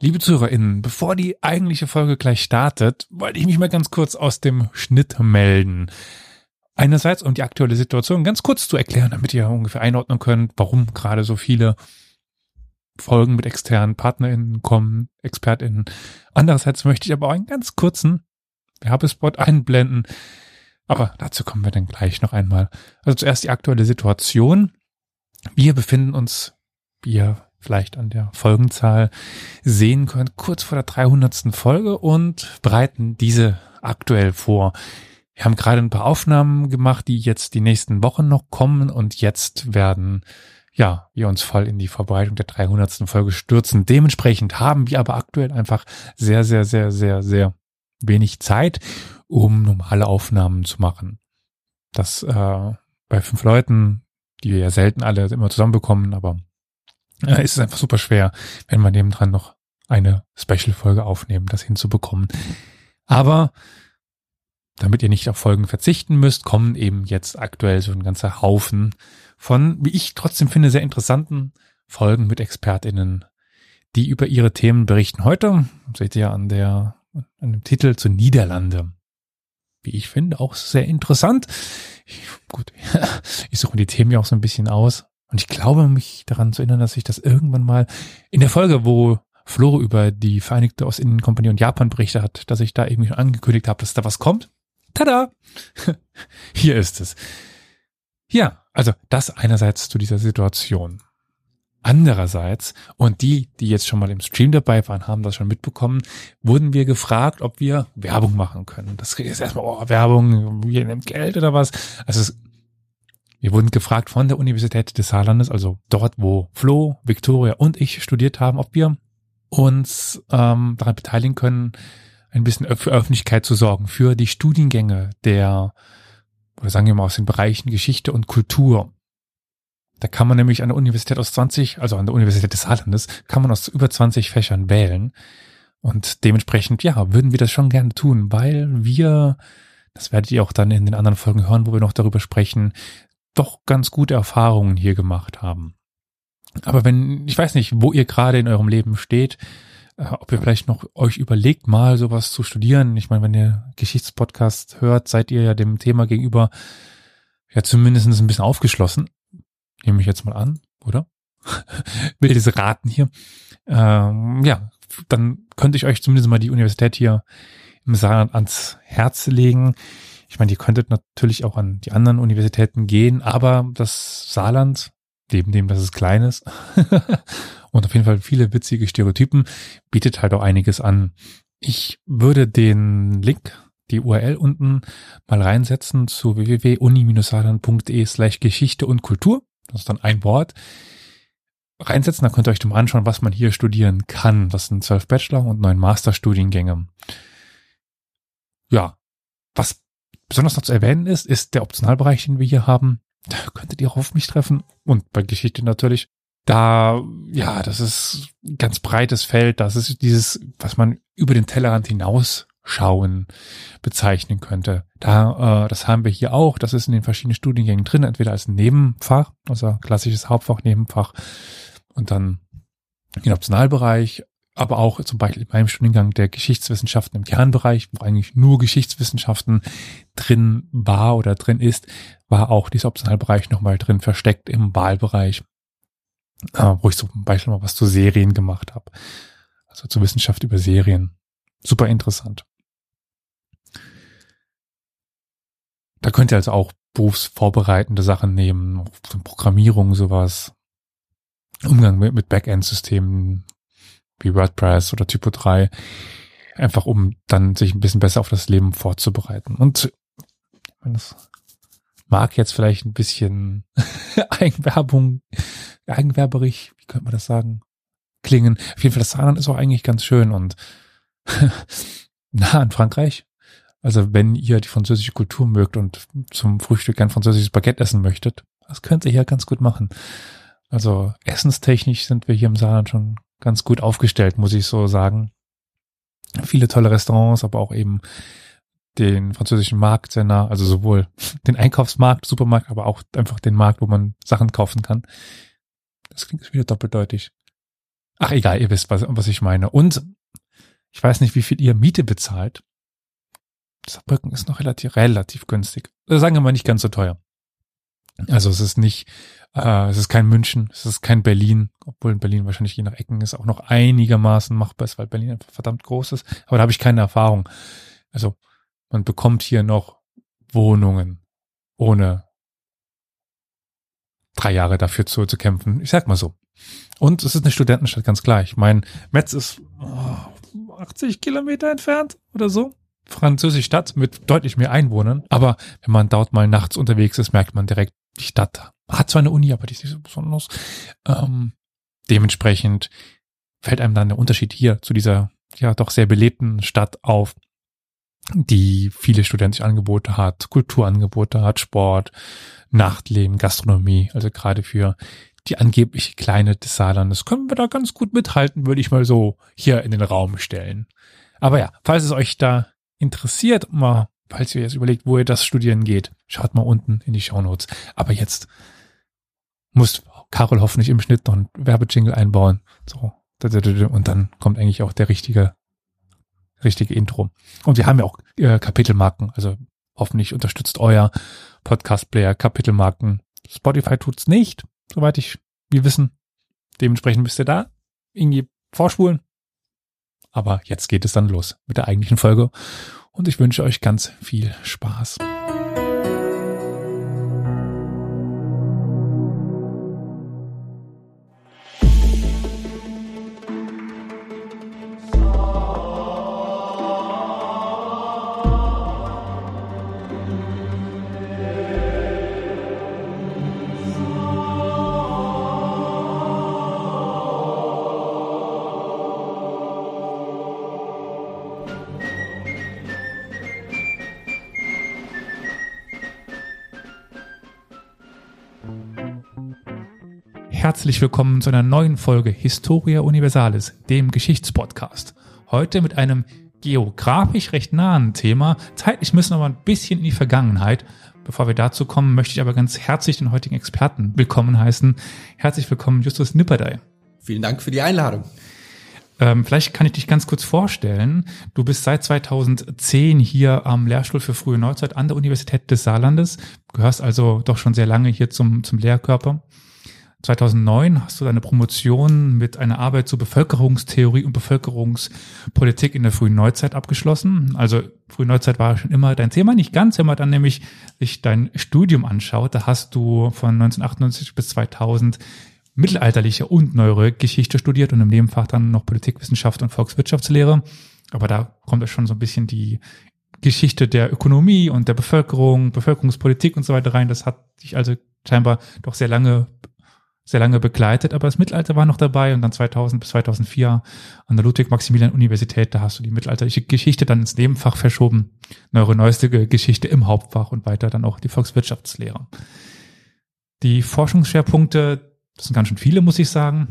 Liebe ZuhörerInnen, bevor die eigentliche Folge gleich startet, wollte ich mich mal ganz kurz aus dem Schnitt melden. Einerseits, um die aktuelle Situation ganz kurz zu erklären, damit ihr ungefähr einordnen könnt, warum gerade so viele Folgen mit externen PartnerInnen kommen, ExpertInnen. Andererseits möchte ich aber auch einen ganz kurzen Werbespot einblenden. Aber dazu kommen wir dann gleich noch einmal. Also zuerst die aktuelle Situation. Wir befinden uns, wie ihr vielleicht an der Folgenzahl sehen könnt, kurz vor der 300. Folge und bereiten diese aktuell vor. Wir haben gerade ein paar Aufnahmen gemacht, die jetzt die nächsten Wochen noch kommen und jetzt werden ja, wir uns voll in die Verbreitung der 300. Folge stürzen. Dementsprechend haben wir aber aktuell einfach sehr, sehr, sehr, sehr, sehr wenig Zeit, um normale Aufnahmen zu machen. Das äh, bei fünf Leuten, die wir ja selten alle immer zusammenbekommen, aber äh, ist es einfach super schwer, wenn wir nebendran noch eine Special-Folge aufnehmen, das hinzubekommen. Aber damit ihr nicht auf Folgen verzichten müsst, kommen eben jetzt aktuell so ein ganzer Haufen von, wie ich trotzdem finde, sehr interessanten Folgen mit ExpertInnen, die über ihre Themen berichten. Heute seht ihr an der, an dem Titel zu Niederlande. Wie ich finde, auch sehr interessant. Ich, gut, ich suche die Themen ja auch so ein bisschen aus. Und ich glaube, mich daran zu erinnern, dass ich das irgendwann mal in der Folge, wo Flo über die Vereinigte Ostindien-Kompanie und Japan berichtet hat, dass ich da irgendwie angekündigt habe, dass da was kommt. Tada! Hier ist es. Ja, also das einerseits zu dieser Situation. Andererseits, und die, die jetzt schon mal im Stream dabei waren, haben das schon mitbekommen, wurden wir gefragt, ob wir Werbung machen können. Das ist erstmal, oh, Werbung, wir nehmen Geld oder was. Also es, wir wurden gefragt von der Universität des Saarlandes, also dort, wo Flo, Victoria und ich studiert haben, ob wir uns ähm, daran beteiligen können, ein bisschen für Öffentlichkeit zu sorgen, für die Studiengänge der oder sagen wir mal aus den Bereichen Geschichte und Kultur. Da kann man nämlich an der Universität aus 20, also an der Universität des Saarlandes, kann man aus über 20 Fächern wählen. Und dementsprechend, ja, würden wir das schon gerne tun, weil wir, das werdet ihr auch dann in den anderen Folgen hören, wo wir noch darüber sprechen, doch ganz gute Erfahrungen hier gemacht haben. Aber wenn, ich weiß nicht, wo ihr gerade in eurem Leben steht, äh, ob ihr vielleicht noch euch überlegt, mal sowas zu studieren. Ich meine, wenn ihr Geschichtspodcast hört, seid ihr ja dem Thema gegenüber ja zumindest ein bisschen aufgeschlossen. Nehme ich jetzt mal an, oder? Wildes Raten hier. Ähm, ja, dann könnte ich euch zumindest mal die Universität hier im Saarland ans Herz legen. Ich meine, ihr könntet natürlich auch an die anderen Universitäten gehen, aber das Saarland, neben dem, dass es klein ist und auf jeden Fall viele witzige Stereotypen, bietet halt auch einiges an. Ich würde den Link, die URL unten mal reinsetzen zu www.uni-saarland.de slash Geschichte und Kultur. Das ist dann ein Wort. Reinsetzen, da könnt ihr euch mal anschauen, was man hier studieren kann. Das sind zwölf Bachelor- und neun Masterstudiengänge. Ja, was besonders noch zu erwähnen ist, ist der Optionalbereich, den wir hier haben. Da könntet ihr auch auf mich treffen und bei Geschichte natürlich da, ja, das ist ganz breites Feld. Das ist dieses, was man über den Tellerrand hinausschauen bezeichnen könnte. Da, äh, das haben wir hier auch. Das ist in den verschiedenen Studiengängen drin, entweder als Nebenfach, also klassisches Hauptfach, Nebenfach und dann im Optionalbereich, aber auch zum Beispiel in meinem Studiengang der Geschichtswissenschaften im Kernbereich, wo eigentlich nur Geschichtswissenschaften drin war oder drin ist, war auch dieser Optionalbereich nochmal drin versteckt im Wahlbereich äh, wo ich zum Beispiel mal was zu Serien gemacht habe. Also zur Wissenschaft über Serien. Super interessant. Da könnt ihr also auch berufsvorbereitende Sachen nehmen, Programmierung, sowas. Umgang mit, mit Backend-Systemen wie WordPress oder Typo 3. Einfach um dann sich ein bisschen besser auf das Leben vorzubereiten. Und das mag jetzt vielleicht ein bisschen Eigenwerbung eigenwerberig, wie könnte man das sagen, klingen. Auf jeden Fall, das Saarland ist auch eigentlich ganz schön und nah an Frankreich. Also wenn ihr die französische Kultur mögt und zum Frühstück gern französisches Baguette essen möchtet, das könnt ihr hier ganz gut machen. Also essenstechnisch sind wir hier im Saarland schon ganz gut aufgestellt, muss ich so sagen. Viele tolle Restaurants, aber auch eben den französischen Markt sehr nah, also sowohl den Einkaufsmarkt, Supermarkt, aber auch einfach den Markt, wo man Sachen kaufen kann. Das klingt wieder doppeldeutig. Ach egal, ihr wisst, was, was ich meine. Und ich weiß nicht, wie viel ihr Miete bezahlt. Saarbrücken ist noch relativ, relativ günstig. Sagen wir mal nicht ganz so teuer. Also es ist nicht, äh, es ist kein München, es ist kein Berlin, obwohl in Berlin wahrscheinlich je nach Ecken ist auch noch einigermaßen machbar ist, weil Berlin einfach verdammt groß ist. Aber da habe ich keine Erfahrung. Also man bekommt hier noch Wohnungen ohne drei Jahre dafür zu, zu kämpfen. Ich sag mal so. Und es ist eine Studentenstadt, ganz klar. Ich meine, Metz ist oh, 80 Kilometer entfernt oder so. Französische Stadt mit deutlich mehr Einwohnern. Aber wenn man dort mal nachts unterwegs ist, merkt man direkt, die Stadt hat zwar eine Uni, aber die ist nicht so besonders. Ähm, dementsprechend fällt einem dann der Unterschied hier zu dieser ja doch sehr belebten Stadt auf, die viele studentische Angebote hat, Kulturangebote hat, Sport, Nachtleben, Gastronomie, also gerade für die angeblich kleine des Saarlandes können wir da ganz gut mithalten, würde ich mal so hier in den Raum stellen. Aber ja, falls es euch da interessiert, mal, falls ihr jetzt überlegt, wo ihr das studieren geht, schaut mal unten in die Shownotes. Aber jetzt muss Carol hoffentlich im Schnitt noch einen Werbejingle einbauen. So. Und dann kommt eigentlich auch der richtige, richtige Intro. Und wir haben ja auch äh, Kapitelmarken. Also hoffentlich unterstützt euer Podcast-Player Kapitelmarken. Spotify tut's nicht, soweit ich wir wissen. Dementsprechend müsst ihr da irgendwie vorspulen. Aber jetzt geht es dann los mit der eigentlichen Folge. Und ich wünsche euch ganz viel Spaß. Herzlich willkommen zu einer neuen Folge Historia Universalis, dem Geschichtspodcast. Heute mit einem geografisch recht nahen Thema. Zeitlich müssen wir aber ein bisschen in die Vergangenheit. Bevor wir dazu kommen, möchte ich aber ganz herzlich den heutigen Experten willkommen heißen. Herzlich willkommen, Justus Nipperdey. Vielen Dank für die Einladung. Ähm, vielleicht kann ich dich ganz kurz vorstellen. Du bist seit 2010 hier am Lehrstuhl für frühe Neuzeit an der Universität des Saarlandes, gehörst also doch schon sehr lange hier zum, zum Lehrkörper. 2009 hast du deine Promotion mit einer Arbeit zur Bevölkerungstheorie und Bevölkerungspolitik in der frühen Neuzeit abgeschlossen. Also frühe Neuzeit war schon immer dein Thema, nicht ganz, wenn man dann nämlich sich dein Studium anschaut. Da hast du von 1998 bis 2000 mittelalterliche und neuere Geschichte studiert und im Nebenfach dann noch Politikwissenschaft und Volkswirtschaftslehre. Aber da kommt ja schon so ein bisschen die Geschichte der Ökonomie und der Bevölkerung, Bevölkerungspolitik und so weiter rein. Das hat dich also scheinbar doch sehr lange sehr lange begleitet, aber das Mittelalter war noch dabei und dann 2000 bis 2004 an der Ludwig-Maximilian-Universität, da hast du die mittelalterliche Geschichte dann ins Nebenfach verschoben, neuere neueste Geschichte im Hauptfach und weiter dann auch die Volkswirtschaftslehre. Die Forschungsschwerpunkte, das sind ganz schön viele, muss ich sagen.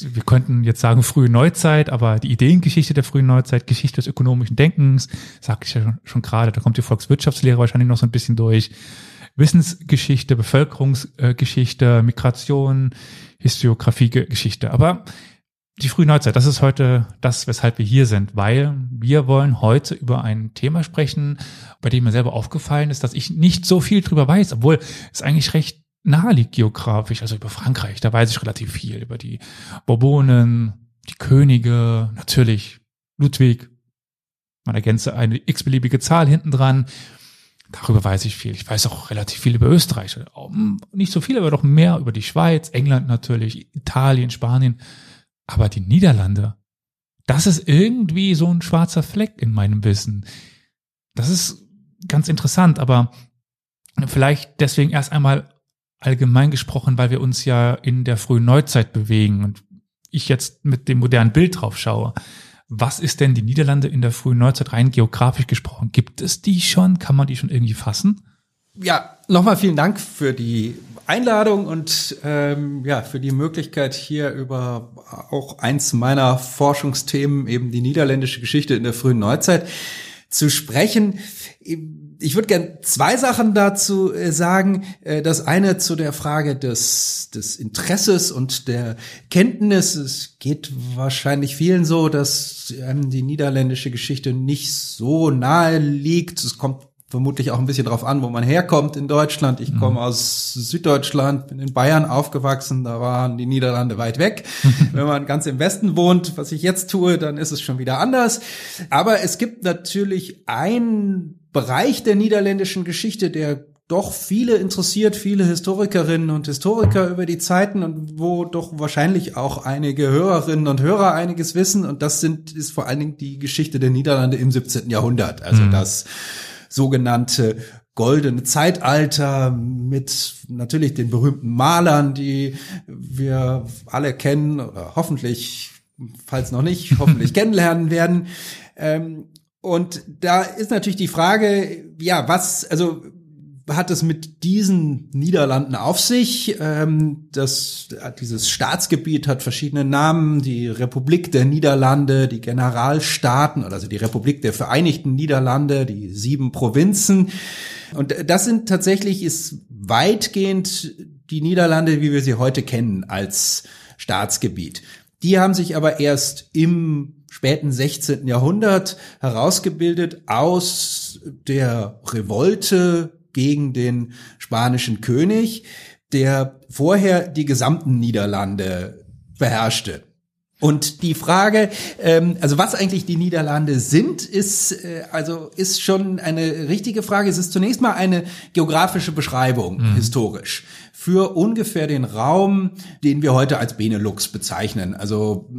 Wir könnten jetzt sagen frühe Neuzeit, aber die Ideengeschichte der frühen Neuzeit, Geschichte des ökonomischen Denkens, sagte ich ja schon, schon gerade, da kommt die Volkswirtschaftslehre wahrscheinlich noch so ein bisschen durch Wissensgeschichte, Bevölkerungsgeschichte, Migration, Historiografie-Geschichte. Aber die frühe Neuzeit, das ist heute das, weshalb wir hier sind, weil wir wollen heute über ein Thema sprechen, bei dem mir selber aufgefallen ist, dass ich nicht so viel drüber weiß, obwohl es eigentlich recht nahe liegt geografisch, also über Frankreich, da weiß ich relativ viel, über die Bourbonen, die Könige, natürlich Ludwig, man ergänze eine x-beliebige Zahl hinten dran, Darüber weiß ich viel. Ich weiß auch relativ viel über Österreich. Nicht so viel, aber doch mehr über die Schweiz, England natürlich, Italien, Spanien. Aber die Niederlande, das ist irgendwie so ein schwarzer Fleck in meinem Wissen. Das ist ganz interessant, aber vielleicht deswegen erst einmal allgemein gesprochen, weil wir uns ja in der frühen Neuzeit bewegen und ich jetzt mit dem modernen Bild drauf schaue. Was ist denn die Niederlande in der frühen Neuzeit rein geografisch gesprochen? Gibt es die schon? Kann man die schon irgendwie fassen? Ja, nochmal vielen Dank für die Einladung und ähm, ja für die Möglichkeit hier über auch eins meiner Forschungsthemen eben die niederländische Geschichte in der frühen Neuzeit zu sprechen ich würde gern zwei Sachen dazu äh, sagen. Äh, das eine zu der Frage des, des Interesses und der Kenntnis. Es geht wahrscheinlich vielen so, dass die niederländische Geschichte nicht so nahe liegt. Es kommt vermutlich auch ein bisschen drauf an, wo man herkommt in Deutschland. Ich komme mhm. aus Süddeutschland, bin in Bayern aufgewachsen, da waren die Niederlande weit weg. Wenn man ganz im Westen wohnt, was ich jetzt tue, dann ist es schon wieder anders. Aber es gibt natürlich einen Bereich der niederländischen Geschichte, der doch viele interessiert, viele Historikerinnen und Historiker über die Zeiten und wo doch wahrscheinlich auch einige Hörerinnen und Hörer einiges wissen. Und das sind, ist vor allen Dingen die Geschichte der Niederlande im 17. Jahrhundert. Also mhm. das sogenannte goldene Zeitalter mit natürlich den berühmten Malern, die wir alle kennen oder hoffentlich, falls noch nicht, hoffentlich kennenlernen werden. Ähm, und da ist natürlich die Frage, ja, was, also hat es mit diesen Niederlanden auf sich. Ähm, das, dieses Staatsgebiet hat verschiedene Namen. Die Republik der Niederlande, die Generalstaaten, also die Republik der Vereinigten Niederlande, die sieben Provinzen. Und das sind tatsächlich, ist weitgehend die Niederlande, wie wir sie heute kennen, als Staatsgebiet. Die haben sich aber erst im späten 16. Jahrhundert herausgebildet aus der Revolte gegen den spanischen König, der vorher die gesamten Niederlande beherrschte. Und die Frage, ähm, also was eigentlich die Niederlande sind, ist äh, also ist schon eine richtige Frage. Es ist zunächst mal eine geografische Beschreibung mhm. historisch für ungefähr den Raum, den wir heute als Benelux bezeichnen, also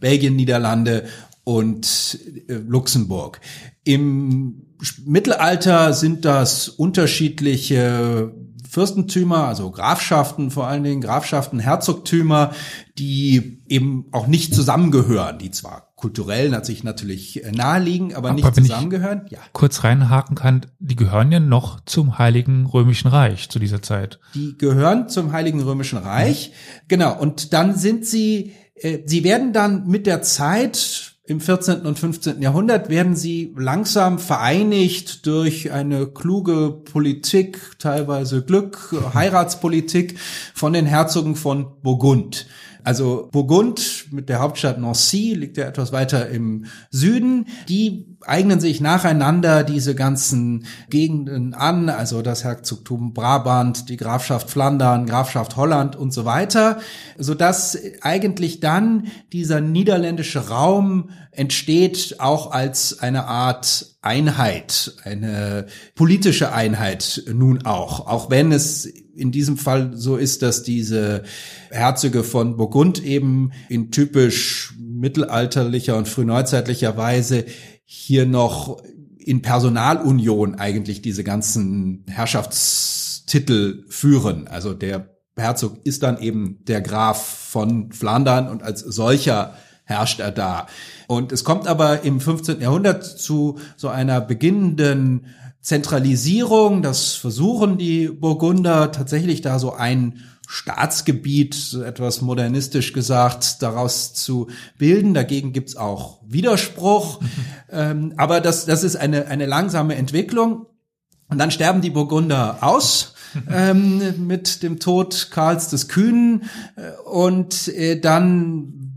Belgien, Niederlande und äh, Luxemburg. Im Mittelalter sind das unterschiedliche Fürstentümer, also Grafschaften vor allen Dingen, Grafschaften, Herzogtümer, die eben auch nicht zusammengehören, die zwar kulturell natürlich natürlich naheliegen, aber, aber nicht zusammengehören. Ja. Kurz reinhaken kann, die gehören ja noch zum Heiligen Römischen Reich zu dieser Zeit. Die gehören zum Heiligen Römischen Reich, ja. genau. Und dann sind sie, äh, sie werden dann mit der Zeit im 14. und 15. Jahrhundert werden sie langsam vereinigt durch eine kluge Politik, teilweise Glück, Heiratspolitik von den Herzogen von Burgund. Also Burgund mit der Hauptstadt Nancy liegt ja etwas weiter im Süden. Die eignen sich nacheinander diese ganzen Gegenden an, also das Herzogtum Brabant, die Grafschaft Flandern, Grafschaft Holland und so weiter, so dass eigentlich dann dieser niederländische Raum entsteht auch als eine Art Einheit, eine politische Einheit nun auch, auch wenn es in diesem Fall so ist, dass diese Herzöge von Burgund eben in typisch mittelalterlicher und frühneuzeitlicher Weise hier noch in Personalunion eigentlich diese ganzen Herrschaftstitel führen. Also der Herzog ist dann eben der Graf von Flandern und als solcher herrscht er da. Und es kommt aber im 15. Jahrhundert zu so einer beginnenden Zentralisierung. Das versuchen die Burgunder tatsächlich da so ein Staatsgebiet, etwas modernistisch gesagt, daraus zu bilden. Dagegen gibt's auch Widerspruch. ähm, aber das, das ist eine, eine langsame Entwicklung. Und dann sterben die Burgunder aus. ähm, mit dem Tod Karls des Kühnen und äh, dann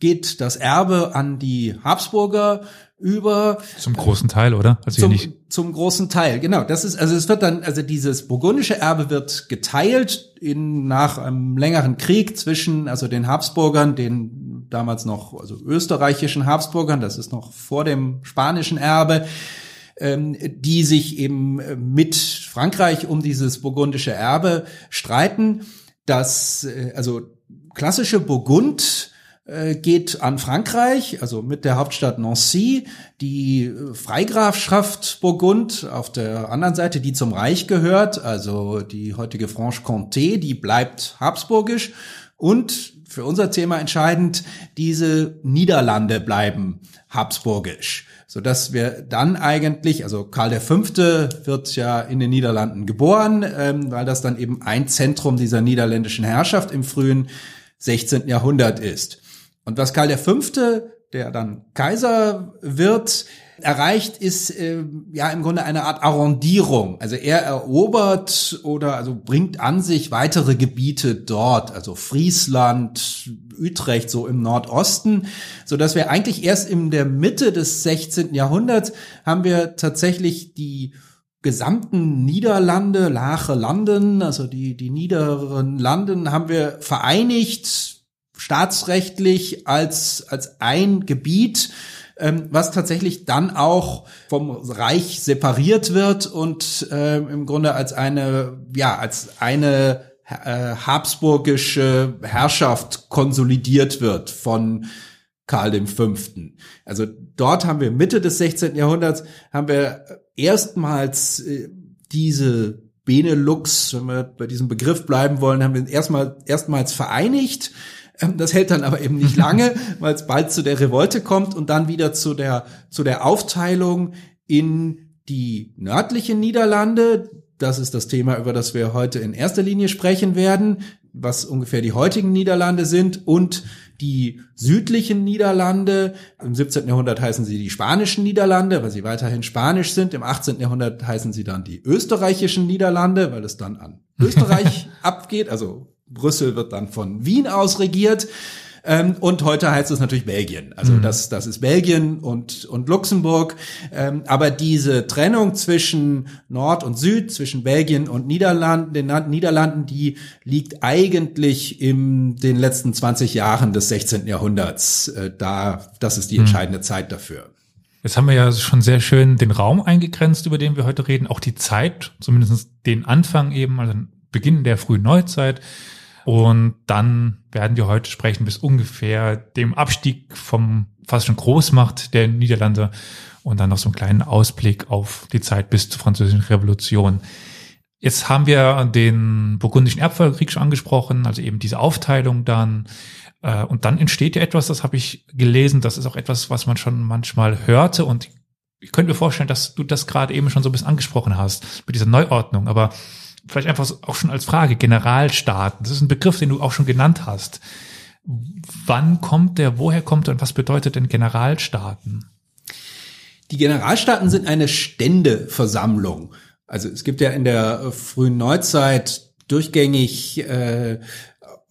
geht das Erbe an die Habsburger über. Zum großen Teil, oder? Also zum, nicht zum großen Teil, genau. Das ist, also es wird dann, also dieses burgundische Erbe wird geteilt in, nach einem längeren Krieg zwischen, also den Habsburgern, den damals noch, also österreichischen Habsburgern, das ist noch vor dem spanischen Erbe, ähm, die sich eben mit Frankreich um dieses burgundische Erbe streiten. Das, äh, also klassische Burgund, äh, geht an Frankreich, also mit der Hauptstadt Nancy, die äh, Freigrafschaft Burgund auf der anderen Seite, die zum Reich gehört, also die heutige Franche-Comté, die bleibt habsburgisch und für unser Thema entscheidend, diese Niederlande bleiben habsburgisch, so dass wir dann eigentlich, also Karl V. wird ja in den Niederlanden geboren, ähm, weil das dann eben ein Zentrum dieser niederländischen Herrschaft im frühen 16. Jahrhundert ist. Und was Karl V. der dann Kaiser wird, erreicht, ist äh, ja im Grunde eine Art Arrondierung. Also er erobert oder also bringt an sich weitere Gebiete dort, also Friesland, Utrecht so im Nordosten, so dass wir eigentlich erst in der Mitte des 16. Jahrhunderts haben wir tatsächlich die gesamten Niederlande, Lache Landen, also die, die niederen Landen haben wir vereinigt, staatsrechtlich als, als ein Gebiet ähm, was tatsächlich dann auch vom Reich separiert wird und äh, im Grunde als eine, ja, als eine äh, habsburgische Herrschaft konsolidiert wird von Karl V. Also dort haben wir Mitte des 16. Jahrhunderts haben wir erstmals äh, diese Benelux, wenn wir bei diesem Begriff bleiben wollen, haben wir erstmal erstmals vereinigt das hält dann aber eben nicht lange, weil es bald zu der Revolte kommt und dann wieder zu der, zu der Aufteilung in die nördlichen Niederlande. Das ist das Thema, über das wir heute in erster Linie sprechen werden, was ungefähr die heutigen Niederlande sind und die südlichen Niederlande. Im 17. Jahrhundert heißen sie die spanischen Niederlande, weil sie weiterhin spanisch sind. Im 18. Jahrhundert heißen sie dann die österreichischen Niederlande, weil es dann an Österreich abgeht, also Brüssel wird dann von Wien aus regiert. Ähm, und heute heißt es natürlich Belgien. Also mhm. das, das ist Belgien und, und Luxemburg. Ähm, aber diese Trennung zwischen Nord und Süd, zwischen Belgien und Niederlanden, den Niederlanden, die liegt eigentlich in den letzten 20 Jahren des 16. Jahrhunderts. Äh, da, das ist die mhm. entscheidende mhm. Zeit dafür. Jetzt haben wir ja schon sehr schön den Raum eingegrenzt, über den wir heute reden, auch die Zeit, zumindest den Anfang eben, also Beginn der frühen Neuzeit. Und dann werden wir heute sprechen bis ungefähr dem Abstieg vom fast schon Großmacht der Niederlande und dann noch so einen kleinen Ausblick auf die Zeit bis zur Französischen Revolution. Jetzt haben wir den burgundischen Erbfolgekrieg schon angesprochen, also eben diese Aufteilung dann. Äh, und dann entsteht ja etwas, das habe ich gelesen, das ist auch etwas, was man schon manchmal hörte und ich könnte mir vorstellen, dass du das gerade eben schon so ein bisschen angesprochen hast mit dieser Neuordnung, aber vielleicht einfach auch schon als Frage, Generalstaaten, das ist ein Begriff, den du auch schon genannt hast. Wann kommt der, woher kommt er und was bedeutet denn Generalstaaten? Die Generalstaaten sind eine Ständeversammlung. Also es gibt ja in der frühen Neuzeit durchgängig äh,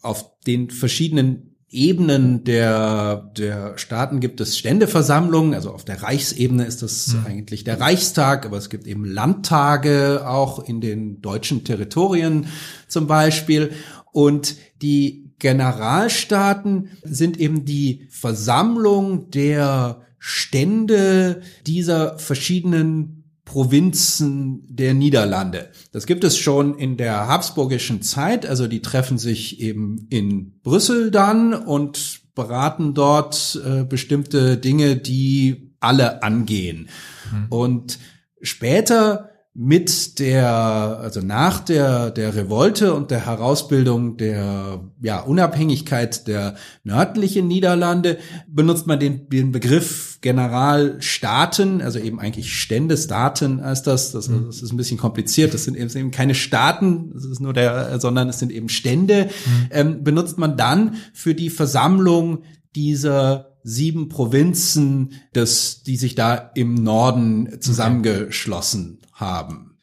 auf den verschiedenen Ebenen der, der Staaten gibt es Ständeversammlungen, also auf der Reichsebene ist das mhm. eigentlich der Reichstag, aber es gibt eben Landtage auch in den deutschen Territorien zum Beispiel. Und die Generalstaaten sind eben die Versammlung der Stände dieser verschiedenen Provinzen der Niederlande. Das gibt es schon in der habsburgischen Zeit, also die treffen sich eben in Brüssel dann und beraten dort äh, bestimmte Dinge, die alle angehen. Mhm. Und später mit der, also nach der, der Revolte und der Herausbildung der ja, Unabhängigkeit der nördlichen Niederlande benutzt man den, den Begriff Generalstaaten, also eben eigentlich Ständestaaten heißt das. das. Mhm. Das ist ein bisschen kompliziert. Das sind eben, sind eben keine Staaten, das ist nur der, sondern es sind eben Stände. Mhm. Ähm, benutzt man dann für die Versammlung dieser sieben Provinzen, des, die sich da im Norden zusammengeschlossen haben.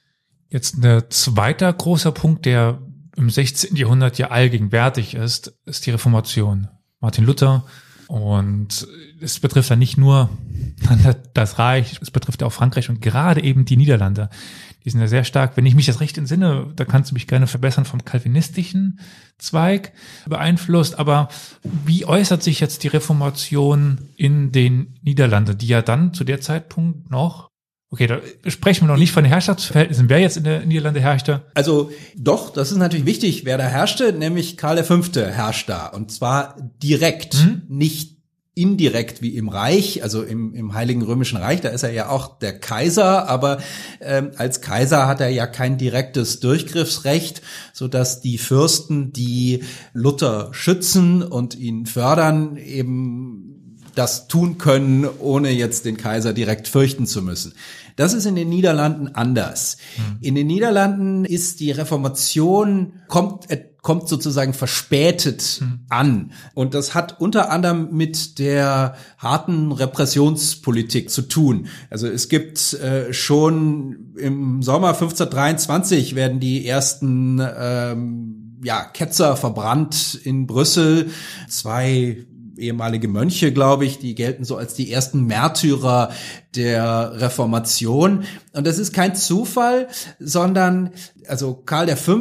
Jetzt ein zweiter großer Punkt, der im 16. Jahrhundert ja allgegenwärtig ist, ist die Reformation. Martin Luther. Und es betrifft ja nicht nur das Reich, es betrifft ja auch Frankreich und gerade eben die Niederlande. Die sind ja sehr stark, wenn ich mich das recht entsinne, da kannst du mich gerne verbessern, vom kalvinistischen Zweig beeinflusst. Aber wie äußert sich jetzt die Reformation in den Niederlanden, die ja dann zu der Zeitpunkt noch Okay, da sprechen wir noch nicht von den Herrschaftsverhältnissen. Wer jetzt in der Niederlande herrschte? Also doch, das ist natürlich wichtig, wer da herrschte, nämlich Karl V. herrscht da. Und zwar direkt, mhm. nicht indirekt wie im Reich, also im, im Heiligen Römischen Reich, da ist er ja auch der Kaiser, aber ähm, als Kaiser hat er ja kein direktes Durchgriffsrecht, so dass die Fürsten, die Luther schützen und ihn fördern, eben das tun können, ohne jetzt den Kaiser direkt fürchten zu müssen. Das ist in den Niederlanden anders. Mhm. In den Niederlanden ist die Reformation, kommt, äh, kommt sozusagen verspätet mhm. an. Und das hat unter anderem mit der harten Repressionspolitik zu tun. Also es gibt äh, schon im Sommer 1523 werden die ersten ähm, ja, Ketzer verbrannt in Brüssel. Zwei ehemalige Mönche, glaube ich, die gelten so als die ersten Märtyrer der Reformation. Und das ist kein Zufall, sondern also Karl V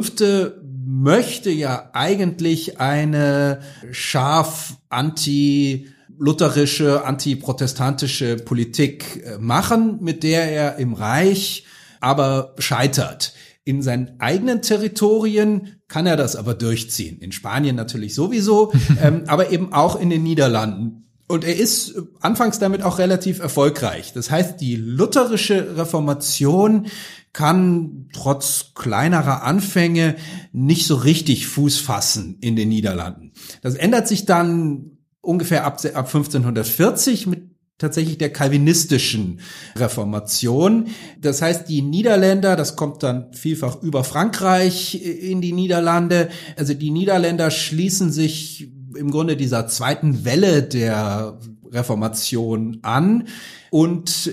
möchte ja eigentlich eine scharf anti lutherische, antiprotestantische Politik äh, machen, mit der er im Reich aber scheitert. In seinen eigenen Territorien kann er das aber durchziehen. In Spanien natürlich sowieso, ähm, aber eben auch in den Niederlanden. Und er ist anfangs damit auch relativ erfolgreich. Das heißt, die lutherische Reformation kann trotz kleinerer Anfänge nicht so richtig Fuß fassen in den Niederlanden. Das ändert sich dann ungefähr ab, ab 1540 mit tatsächlich der kalvinistischen Reformation. Das heißt, die Niederländer, das kommt dann vielfach über Frankreich in die Niederlande, also die Niederländer schließen sich im Grunde dieser zweiten Welle der Reformation an und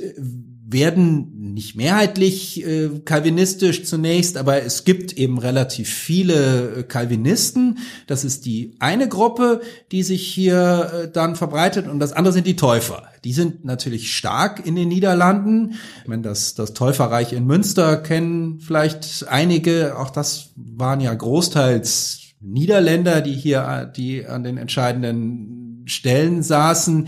werden nicht mehrheitlich äh, kalvinistisch zunächst, aber es gibt eben relativ viele äh, Calvinisten. Das ist die eine Gruppe, die sich hier äh, dann verbreitet und das andere sind die Täufer. Die sind natürlich stark in den Niederlanden. Wenn das, das Täuferreich in Münster kennen vielleicht einige, auch das waren ja großteils Niederländer, die hier, die an den entscheidenden Stellen saßen.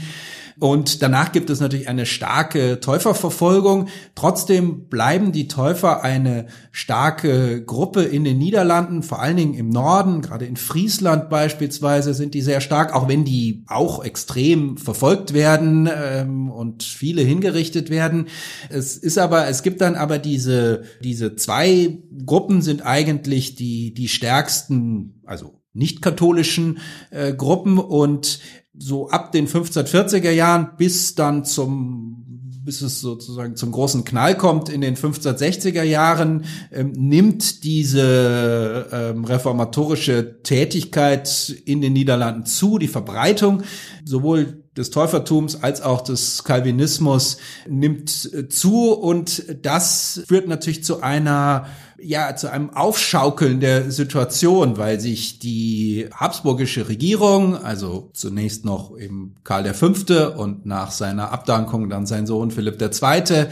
Und danach gibt es natürlich eine starke Täuferverfolgung. Trotzdem bleiben die Täufer eine starke Gruppe in den Niederlanden, vor allen Dingen im Norden, gerade in Friesland beispielsweise sind die sehr stark, auch wenn die auch extrem verfolgt werden ähm, und viele hingerichtet werden. Es ist aber, es gibt dann aber diese, diese zwei Gruppen sind eigentlich die, die stärksten, also nicht-katholischen äh, Gruppen und so ab den 1540er Jahren bis dann zum bis es sozusagen zum großen Knall kommt in den 1560er Jahren, ähm, nimmt diese ähm, reformatorische Tätigkeit in den Niederlanden zu, die Verbreitung sowohl des Täufertums als auch des Calvinismus nimmt äh, zu. Und das führt natürlich zu einer ja zu einem Aufschaukeln der Situation, weil sich die habsburgische Regierung, also zunächst noch eben Karl V. und nach seiner Abdankung dann sein Sohn Philipp II.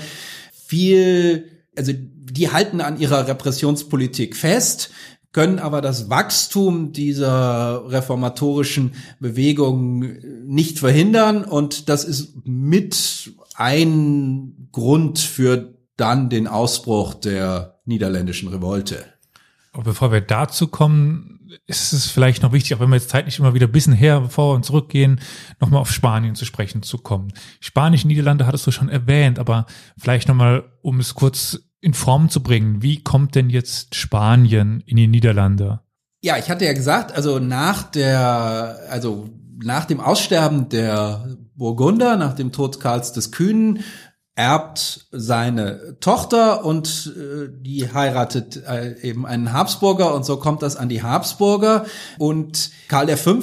viel, also die halten an ihrer Repressionspolitik fest, können aber das Wachstum dieser reformatorischen Bewegung nicht verhindern und das ist mit ein Grund für dann den Ausbruch der niederländischen Revolte. Aber bevor wir dazu kommen, ist es vielleicht noch wichtig, auch wenn wir jetzt zeitlich immer wieder ein bisschen her, vor und zurückgehen, nochmal auf Spanien zu sprechen zu kommen. Spanischen Niederlande hattest du schon erwähnt, aber vielleicht nochmal, um es kurz in Form zu bringen. Wie kommt denn jetzt Spanien in die Niederlande? Ja, ich hatte ja gesagt, also nach der, also nach dem Aussterben der Burgunder, nach dem Tod Karls des Kühnen, erbt seine Tochter und äh, die heiratet äh, eben einen Habsburger und so kommt das an die Habsburger und Karl V.,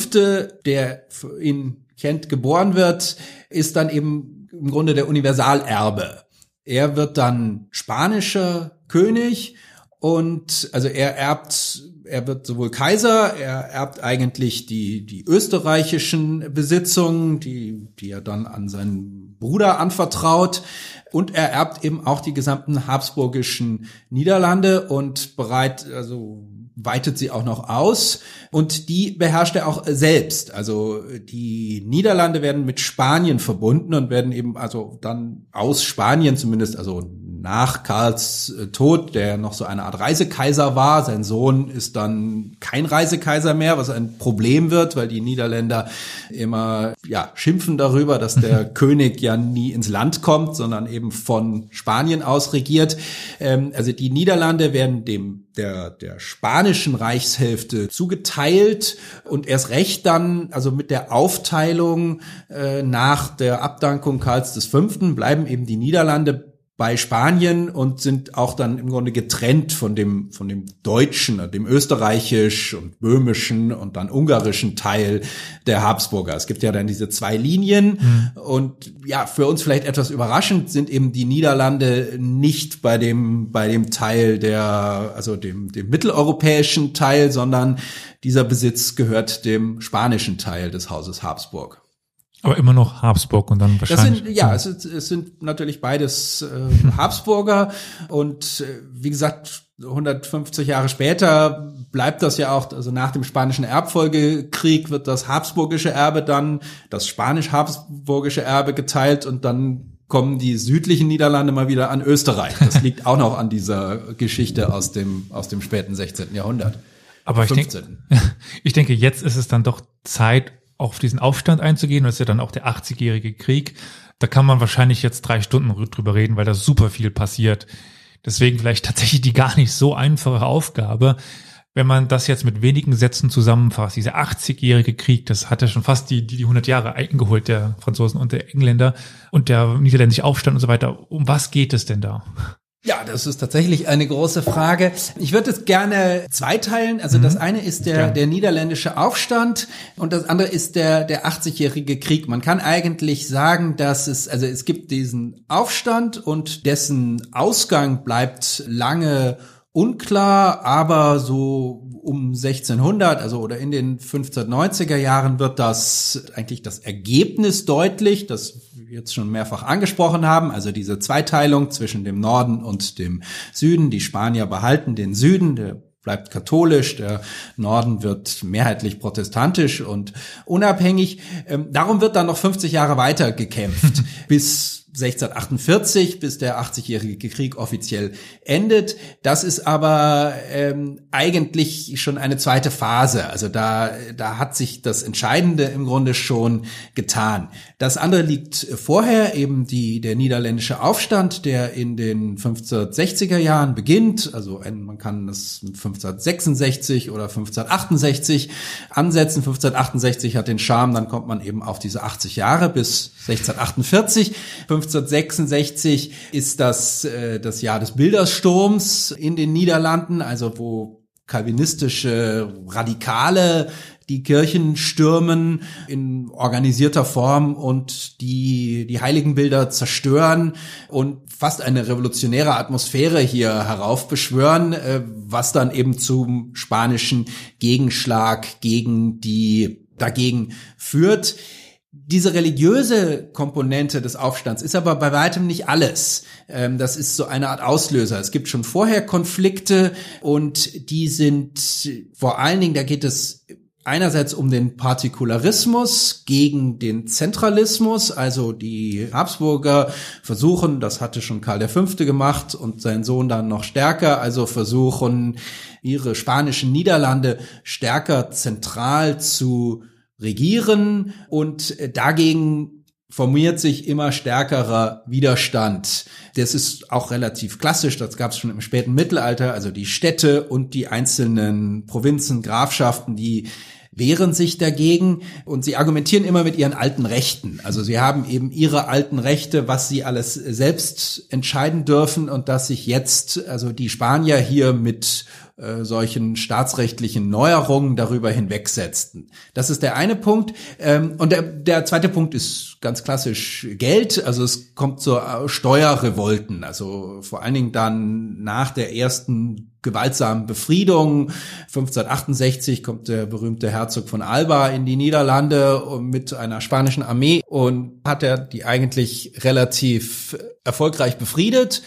der in Kent geboren wird, ist dann eben im Grunde der Universalerbe. Er wird dann spanischer König und also er erbt, er wird sowohl Kaiser, er erbt eigentlich die, die österreichischen Besitzungen, die, die er dann an seinen Bruder anvertraut. Und er erbt eben auch die gesamten habsburgischen Niederlande und bereit, also weitet sie auch noch aus und die beherrscht er auch selbst. Also die Niederlande werden mit Spanien verbunden und werden eben also dann aus Spanien zumindest, also nach Karls äh, Tod, der noch so eine Art Reisekaiser war. Sein Sohn ist dann kein Reisekaiser mehr, was ein Problem wird, weil die Niederländer immer ja schimpfen darüber, dass der König ja nie ins Land kommt, sondern eben von Spanien aus regiert. Ähm, also die Niederlande werden dem der, der spanischen Reichshälfte zugeteilt und erst recht dann, also mit der Aufteilung äh, nach der Abdankung Karls V. bleiben eben die Niederlande bei Spanien und sind auch dann im Grunde getrennt von dem, von dem deutschen, dem österreichisch und böhmischen und dann ungarischen Teil der Habsburger. Es gibt ja dann diese zwei Linien mhm. und ja, für uns vielleicht etwas überraschend sind eben die Niederlande nicht bei dem, bei dem Teil der, also dem, dem mitteleuropäischen Teil, sondern dieser Besitz gehört dem spanischen Teil des Hauses Habsburg. Aber immer noch Habsburg und dann wahrscheinlich. Das sind, ja, es, ist, es sind natürlich beides äh, Habsburger und äh, wie gesagt, 150 Jahre später bleibt das ja auch, also nach dem spanischen Erbfolgekrieg wird das habsburgische Erbe dann, das spanisch-habsburgische Erbe geteilt und dann kommen die südlichen Niederlande mal wieder an Österreich. Das liegt auch noch an dieser Geschichte aus dem, aus dem späten 16. Jahrhundert. Aber ich, denk, ich denke, jetzt ist es dann doch Zeit, auf diesen Aufstand einzugehen. Das ist ja dann auch der 80-jährige Krieg. Da kann man wahrscheinlich jetzt drei Stunden drüber reden, weil da super viel passiert. Deswegen vielleicht tatsächlich die gar nicht so einfache Aufgabe. Wenn man das jetzt mit wenigen Sätzen zusammenfasst, dieser 80-jährige Krieg, das hat ja schon fast die, die, die 100 Jahre eingeholt, der Franzosen und der Engländer und der niederländische Aufstand und so weiter. Um was geht es denn da? Ja, das ist tatsächlich eine große Frage. Ich würde es gerne zweiteilen. Also mhm. das eine ist der, der niederländische Aufstand und das andere ist der, der 80-jährige Krieg. Man kann eigentlich sagen, dass es, also es gibt diesen Aufstand und dessen Ausgang bleibt lange unklar, aber so um 1600, also oder in den 1590er Jahren wird das eigentlich das Ergebnis deutlich, das wir jetzt schon mehrfach angesprochen haben, also diese Zweiteilung zwischen dem Norden und dem Süden. Die Spanier behalten den Süden, der bleibt katholisch, der Norden wird mehrheitlich protestantisch und unabhängig. Ähm, darum wird dann noch 50 Jahre weiter gekämpft, bis 1648, bis der 80-jährige Krieg offiziell endet. Das ist aber ähm, eigentlich schon eine zweite Phase. Also da, da hat sich das Entscheidende im Grunde schon getan. Das andere liegt vorher, eben die, der niederländische Aufstand, der in den 1560er Jahren beginnt. Also man kann das 1566 oder 1568 ansetzen. 1568 hat den Charme, dann kommt man eben auf diese 80 Jahre bis 1648. 1566 ist das äh, das Jahr des Bildersturms in den Niederlanden, also wo kalvinistische Radikale die Kirchen stürmen in organisierter Form und die, die Heiligenbilder zerstören und fast eine revolutionäre Atmosphäre hier heraufbeschwören, äh, was dann eben zum spanischen Gegenschlag gegen die dagegen führt. Diese religiöse Komponente des Aufstands ist aber bei weitem nicht alles. Ähm, das ist so eine Art Auslöser. Es gibt schon vorher Konflikte und die sind vor allen Dingen, da geht es einerseits um den Partikularismus gegen den Zentralismus, also die Habsburger versuchen, das hatte schon Karl V. gemacht und sein Sohn dann noch stärker, also versuchen, ihre spanischen Niederlande stärker zentral zu regieren und äh, dagegen formiert sich immer stärkerer Widerstand. Das ist auch relativ klassisch, das gab es schon im späten Mittelalter, also die Städte und die einzelnen Provinzen, Grafschaften, die wehren sich dagegen und sie argumentieren immer mit ihren alten Rechten. Also sie haben eben ihre alten Rechte, was sie alles selbst entscheiden dürfen und dass sich jetzt also die Spanier hier mit äh, solchen staatsrechtlichen Neuerungen darüber hinwegsetzten. Das ist der eine Punkt. Ähm, und der, der zweite Punkt ist ganz klassisch Geld. Also es kommt zu äh, Steuerrevolten. Also vor allen Dingen dann nach der ersten gewaltsamen Befriedung. 1568 kommt der berühmte Herzog von Alba in die Niederlande mit einer spanischen Armee und hat er die eigentlich relativ erfolgreich befriedet.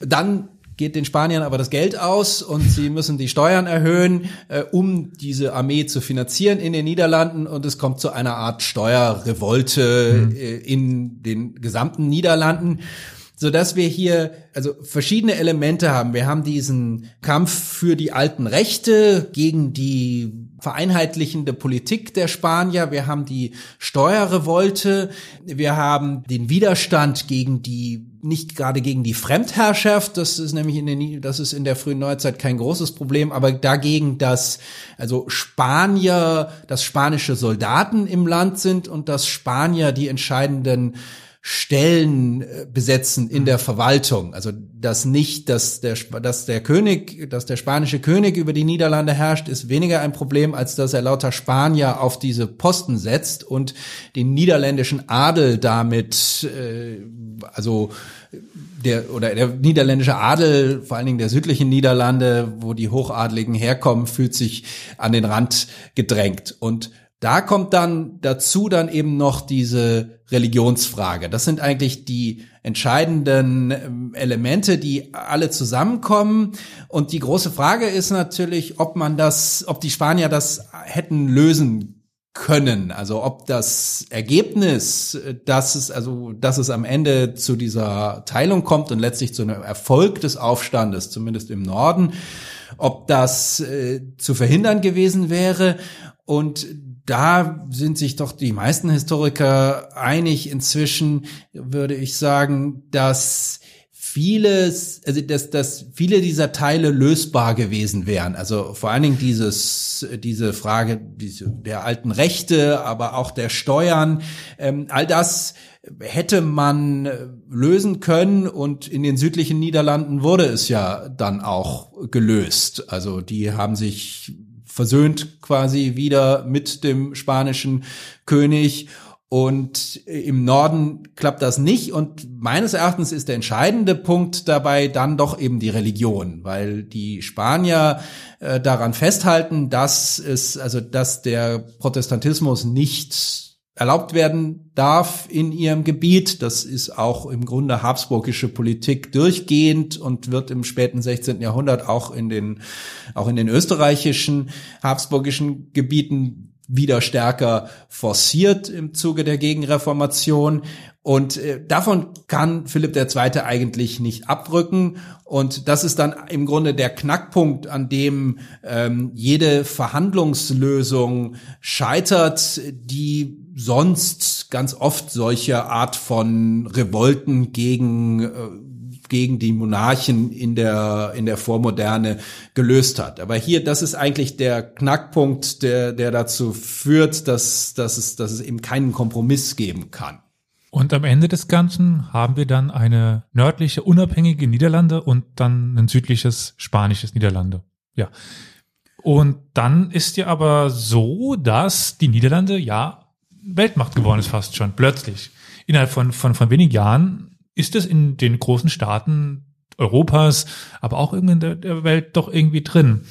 Dann geht den Spaniern aber das Geld aus und sie müssen die Steuern erhöhen, äh, um diese Armee zu finanzieren in den Niederlanden und es kommt zu einer Art Steuerrevolte mhm. äh, in den gesamten Niederlanden so dass wir hier also verschiedene Elemente haben. Wir haben diesen Kampf für die alten Rechte gegen die vereinheitlichende Politik der Spanier. Wir haben die Steuerrevolte. Wir haben den Widerstand gegen die nicht gerade gegen die Fremdherrschaft, das ist nämlich in der, das ist in der frühen Neuzeit kein großes Problem, aber dagegen, dass also Spanier, dass spanische Soldaten im Land sind und dass Spanier die entscheidenden Stellen äh, besetzen in der Verwaltung. Also dass nicht, dass der, dass der König, dass der spanische König über die Niederlande herrscht, ist weniger ein Problem, als dass er lauter Spanier auf diese Posten setzt und den niederländischen Adel damit, äh, also der oder der niederländische Adel, vor allen Dingen der südlichen Niederlande, wo die Hochadligen herkommen, fühlt sich an den Rand gedrängt und da kommt dann dazu dann eben noch diese Religionsfrage. Das sind eigentlich die entscheidenden ähm, Elemente, die alle zusammenkommen. Und die große Frage ist natürlich, ob man das, ob die Spanier das hätten lösen können. Also ob das Ergebnis, dass es, also, dass es am Ende zu dieser Teilung kommt und letztlich zu einem Erfolg des Aufstandes, zumindest im Norden, ob das äh, zu verhindern gewesen wäre. Und da sind sich doch die meisten Historiker einig inzwischen, würde ich sagen, dass vieles, also dass, dass viele dieser Teile lösbar gewesen wären. Also vor allen Dingen dieses, diese Frage diese, der alten Rechte, aber auch der Steuern, ähm, all das hätte man lösen können und in den südlichen Niederlanden wurde es ja dann auch gelöst. Also die haben sich versöhnt quasi wieder mit dem spanischen König. Und im Norden klappt das nicht. Und meines Erachtens ist der entscheidende Punkt dabei dann doch eben die Religion, weil die Spanier äh, daran festhalten, dass es, also, dass der Protestantismus nicht erlaubt werden darf in ihrem Gebiet. Das ist auch im Grunde habsburgische Politik durchgehend und wird im späten 16. Jahrhundert auch in den, auch in den österreichischen habsburgischen Gebieten wieder stärker forciert im Zuge der Gegenreformation. Und äh, davon kann Philipp II. eigentlich nicht abrücken. Und das ist dann im Grunde der Knackpunkt, an dem ähm, jede Verhandlungslösung scheitert, die sonst ganz oft solche Art von Revolten gegen äh, gegen die Monarchen in der in der Vormoderne gelöst hat. Aber hier, das ist eigentlich der Knackpunkt, der der dazu führt, dass dass es dass es eben keinen Kompromiss geben kann. Und am Ende des Ganzen haben wir dann eine nördliche unabhängige Niederlande und dann ein südliches spanisches Niederlande. Ja. Und dann ist ja aber so, dass die Niederlande ja Weltmacht geworden ist fast schon, plötzlich. Innerhalb von, von, von wenigen Jahren ist es in den großen Staaten Europas, aber auch in der, Welt doch irgendwie drin.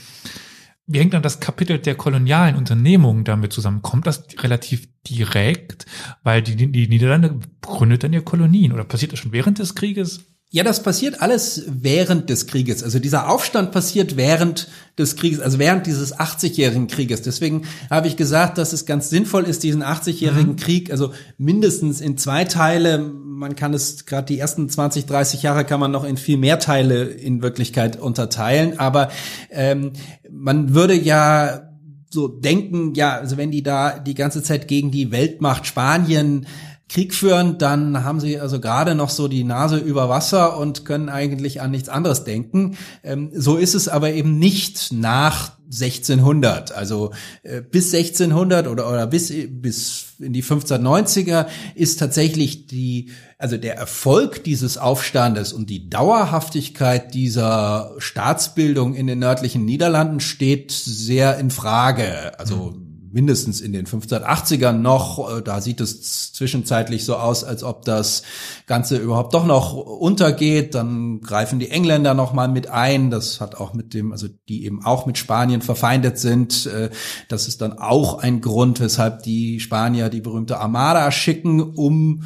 Wie hängt dann das Kapitel der kolonialen Unternehmungen damit zusammen? Kommt das relativ direkt, weil die, die Niederlande gründet dann ja Kolonien oder passiert das schon während des Krieges? Ja, das passiert alles während des Krieges. Also dieser Aufstand passiert während des Krieges, also während dieses 80-jährigen Krieges. Deswegen habe ich gesagt, dass es ganz sinnvoll ist, diesen 80-jährigen mhm. Krieg, also mindestens in zwei Teile, man kann es gerade die ersten 20, 30 Jahre kann man noch in viel mehr Teile in Wirklichkeit unterteilen. Aber ähm, man würde ja so denken, ja, also wenn die da die ganze Zeit gegen die Weltmacht Spanien Krieg führen, dann haben sie also gerade noch so die Nase über Wasser und können eigentlich an nichts anderes denken. Ähm, so ist es aber eben nicht nach 1600. Also äh, bis 1600 oder, oder bis, bis in die 1590er ist tatsächlich die, also der Erfolg dieses Aufstandes und die Dauerhaftigkeit dieser Staatsbildung in den nördlichen Niederlanden steht sehr in Frage. Also mindestens in den 1580ern noch. Äh, da sieht es zwischenzeitlich so aus, als ob das Ganze überhaupt doch noch untergeht. Dann greifen die Engländer noch mal mit ein. Das hat auch mit dem, also die eben auch mit Spanien verfeindet sind. Äh, das ist dann auch ein Grund, weshalb die Spanier die berühmte Armada schicken, um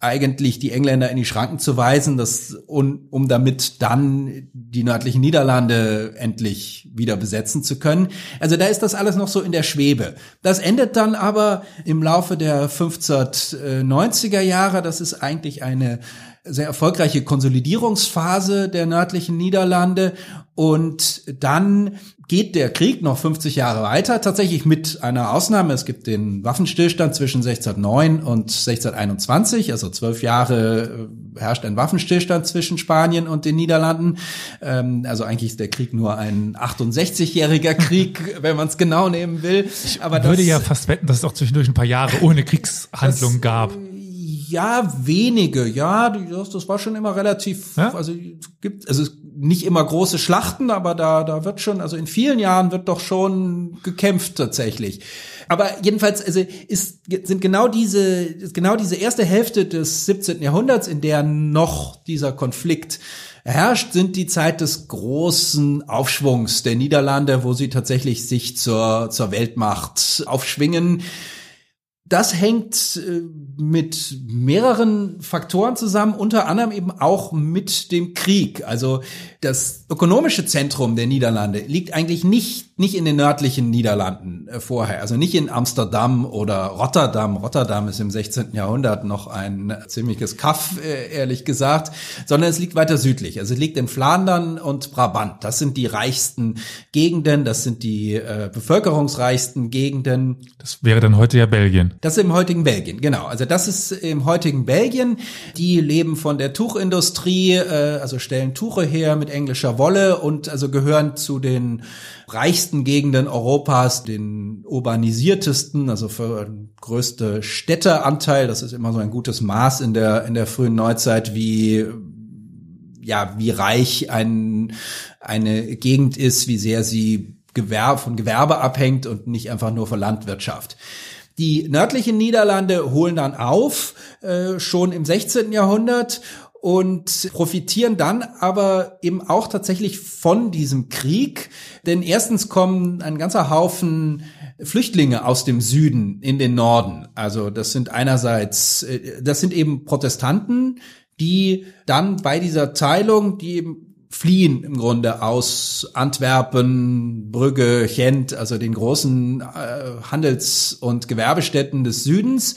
eigentlich die Engländer in die Schranken zu weisen, das, um, um damit dann die nördlichen Niederlande endlich wieder besetzen zu können. Also da ist das alles noch so in der Schwebe. Das endet dann aber im Laufe der 1590er Jahre. Das ist eigentlich eine sehr erfolgreiche Konsolidierungsphase der nördlichen Niederlande und dann geht der Krieg noch 50 Jahre weiter, tatsächlich mit einer Ausnahme. Es gibt den Waffenstillstand zwischen 1609 und 1621, also zwölf Jahre äh, herrscht ein Waffenstillstand zwischen Spanien und den Niederlanden. Ähm, also eigentlich ist der Krieg nur ein 68-jähriger Krieg, wenn man es genau nehmen will. Ich Aber würde das, ja fast wetten, dass es auch zwischendurch ein paar Jahre ohne Kriegshandlungen gab. Ja, wenige, ja, das, das war schon immer relativ, ja? also gibt, also nicht immer große Schlachten, aber da, da wird schon, also in vielen Jahren wird doch schon gekämpft tatsächlich. Aber jedenfalls, also ist, sind genau diese, genau diese erste Hälfte des 17. Jahrhunderts, in der noch dieser Konflikt herrscht, sind die Zeit des großen Aufschwungs der Niederlande, wo sie tatsächlich sich zur, zur Weltmacht aufschwingen. Das hängt äh, mit mehreren Faktoren zusammen, unter anderem eben auch mit dem Krieg. Also das ökonomische Zentrum der Niederlande liegt eigentlich nicht, nicht in den nördlichen Niederlanden äh, vorher, also nicht in Amsterdam oder Rotterdam. Rotterdam ist im 16. Jahrhundert noch ein ziemliches Kaff, äh, ehrlich gesagt, sondern es liegt weiter südlich. Also es liegt in Flandern und Brabant. Das sind die reichsten Gegenden, das sind die äh, bevölkerungsreichsten Gegenden. Das wäre dann heute ja Belgien. Das ist im heutigen Belgien, genau. Also das ist im heutigen Belgien. Die leben von der Tuchindustrie, äh, also stellen Tuche her mit englischer Wolle und also gehören zu den reichsten Gegenden Europas, den urbanisiertesten, also für größte Städteanteil. Das ist immer so ein gutes Maß in der, in der frühen Neuzeit, wie ja, wie reich ein, eine Gegend ist, wie sehr sie Gewerbe, von Gewerbe abhängt und nicht einfach nur von Landwirtschaft. Die nördlichen Niederlande holen dann auf, äh, schon im 16. Jahrhundert und profitieren dann aber eben auch tatsächlich von diesem Krieg. Denn erstens kommen ein ganzer Haufen Flüchtlinge aus dem Süden in den Norden. Also das sind einerseits, äh, das sind eben Protestanten, die dann bei dieser Teilung, die eben fliehen im Grunde aus Antwerpen, Brügge, Gent, also den großen äh, Handels- und Gewerbestätten des Südens,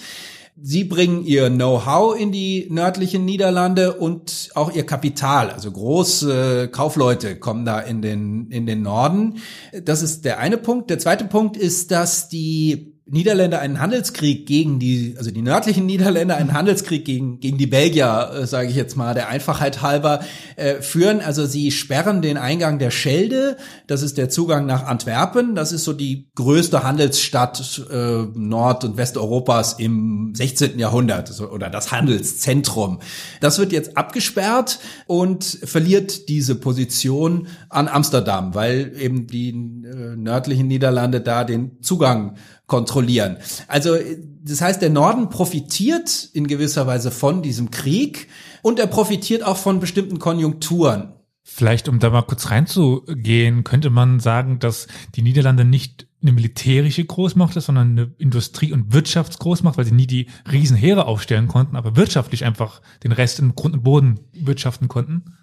Sie bringen ihr Know-how in die nördlichen Niederlande und auch ihr Kapital. Also große Kaufleute kommen da in den, in den Norden. Das ist der eine Punkt. Der zweite Punkt ist, dass die Niederländer einen Handelskrieg gegen die, also die nördlichen Niederländer einen Handelskrieg gegen, gegen die Belgier, äh, sage ich jetzt mal, der Einfachheit halber, äh, führen. Also sie sperren den Eingang der Schelde, das ist der Zugang nach Antwerpen, das ist so die größte Handelsstadt äh, Nord- und Westeuropas im 16. Jahrhundert also, oder das Handelszentrum. Das wird jetzt abgesperrt und verliert diese Position an Amsterdam, weil eben die äh, nördlichen Niederlande da den Zugang kontrollieren. Also das heißt, der Norden profitiert in gewisser Weise von diesem Krieg und er profitiert auch von bestimmten Konjunkturen. Vielleicht, um da mal kurz reinzugehen, könnte man sagen, dass die Niederlande nicht eine militärische Großmacht ist, sondern eine Industrie- und Wirtschaftsgroßmacht, weil sie nie die Riesenheere aufstellen konnten, aber wirtschaftlich einfach den Rest in Grund und Boden wirtschaften konnten.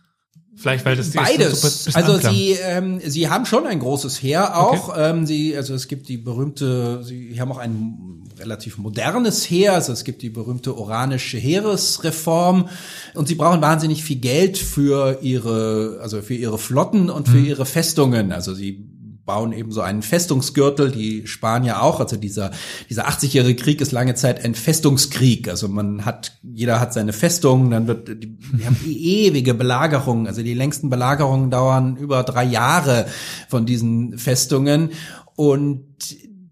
Vielleicht, weil das beides. So also anklang. sie ähm, sie haben schon ein großes Heer auch. Okay. Ähm, sie also es gibt die berühmte, sie haben auch ein relativ modernes Heer. Also es gibt die berühmte oranische Heeresreform und sie brauchen wahnsinnig viel Geld für ihre also für ihre Flotten und für mhm. ihre Festungen. Also sie bauen eben so einen Festungsgürtel, die Spanier auch. Also dieser, dieser 80-jährige Krieg ist lange Zeit ein Festungskrieg. Also man hat, jeder hat seine Festung, dann wird, die, die haben ewige Belagerungen. Also die längsten Belagerungen dauern über drei Jahre von diesen Festungen. Und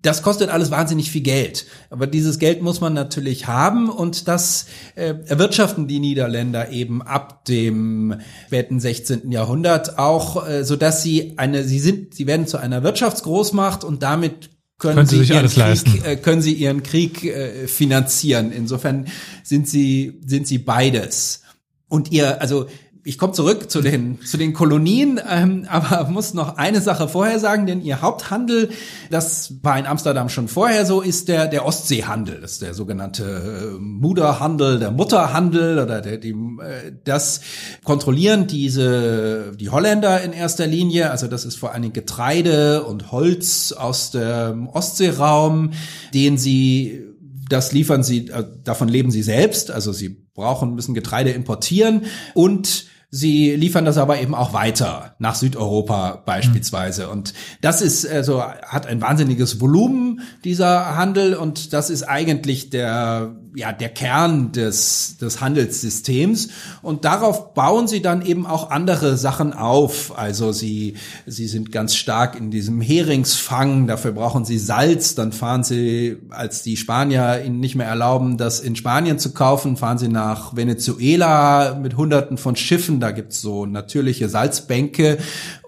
das kostet alles wahnsinnig viel Geld. Aber dieses Geld muss man natürlich haben und das äh, erwirtschaften die Niederländer eben ab dem späten 16. Jahrhundert auch, äh, so dass sie eine, sie sind, sie werden zu einer Wirtschaftsgroßmacht und damit können, können sie, sie ihren Krieg, äh, können sie ihren Krieg äh, finanzieren. Insofern sind sie, sind sie beides. Und ihr, also ich komme zurück zu den, zu den Kolonien, ähm, aber muss noch eine Sache vorher sagen, denn ihr Haupthandel, das war in Amsterdam schon vorher so, ist der, der Ostseehandel. Das ist der sogenannte äh, Muderhandel, der Mutterhandel oder der, die, äh, das kontrollieren diese, die Holländer in erster Linie. Also das ist vor Dingen Getreide und Holz aus dem Ostseeraum, den sie das liefern sie, äh, davon leben sie selbst, also sie brauchen, müssen Getreide importieren und Sie liefern das aber eben auch weiter nach Südeuropa beispielsweise. Mhm. Und das ist also hat ein wahnsinniges Volumen dieser Handel und das ist eigentlich der ja der Kern des, des Handelssystems. Und darauf bauen sie dann eben auch andere Sachen auf. Also sie, sie sind ganz stark in diesem Heringsfang, dafür brauchen sie Salz, dann fahren sie, als die Spanier ihnen nicht mehr erlauben, das in Spanien zu kaufen, fahren sie nach Venezuela mit hunderten von Schiffen, da gibt's so natürliche Salzbänke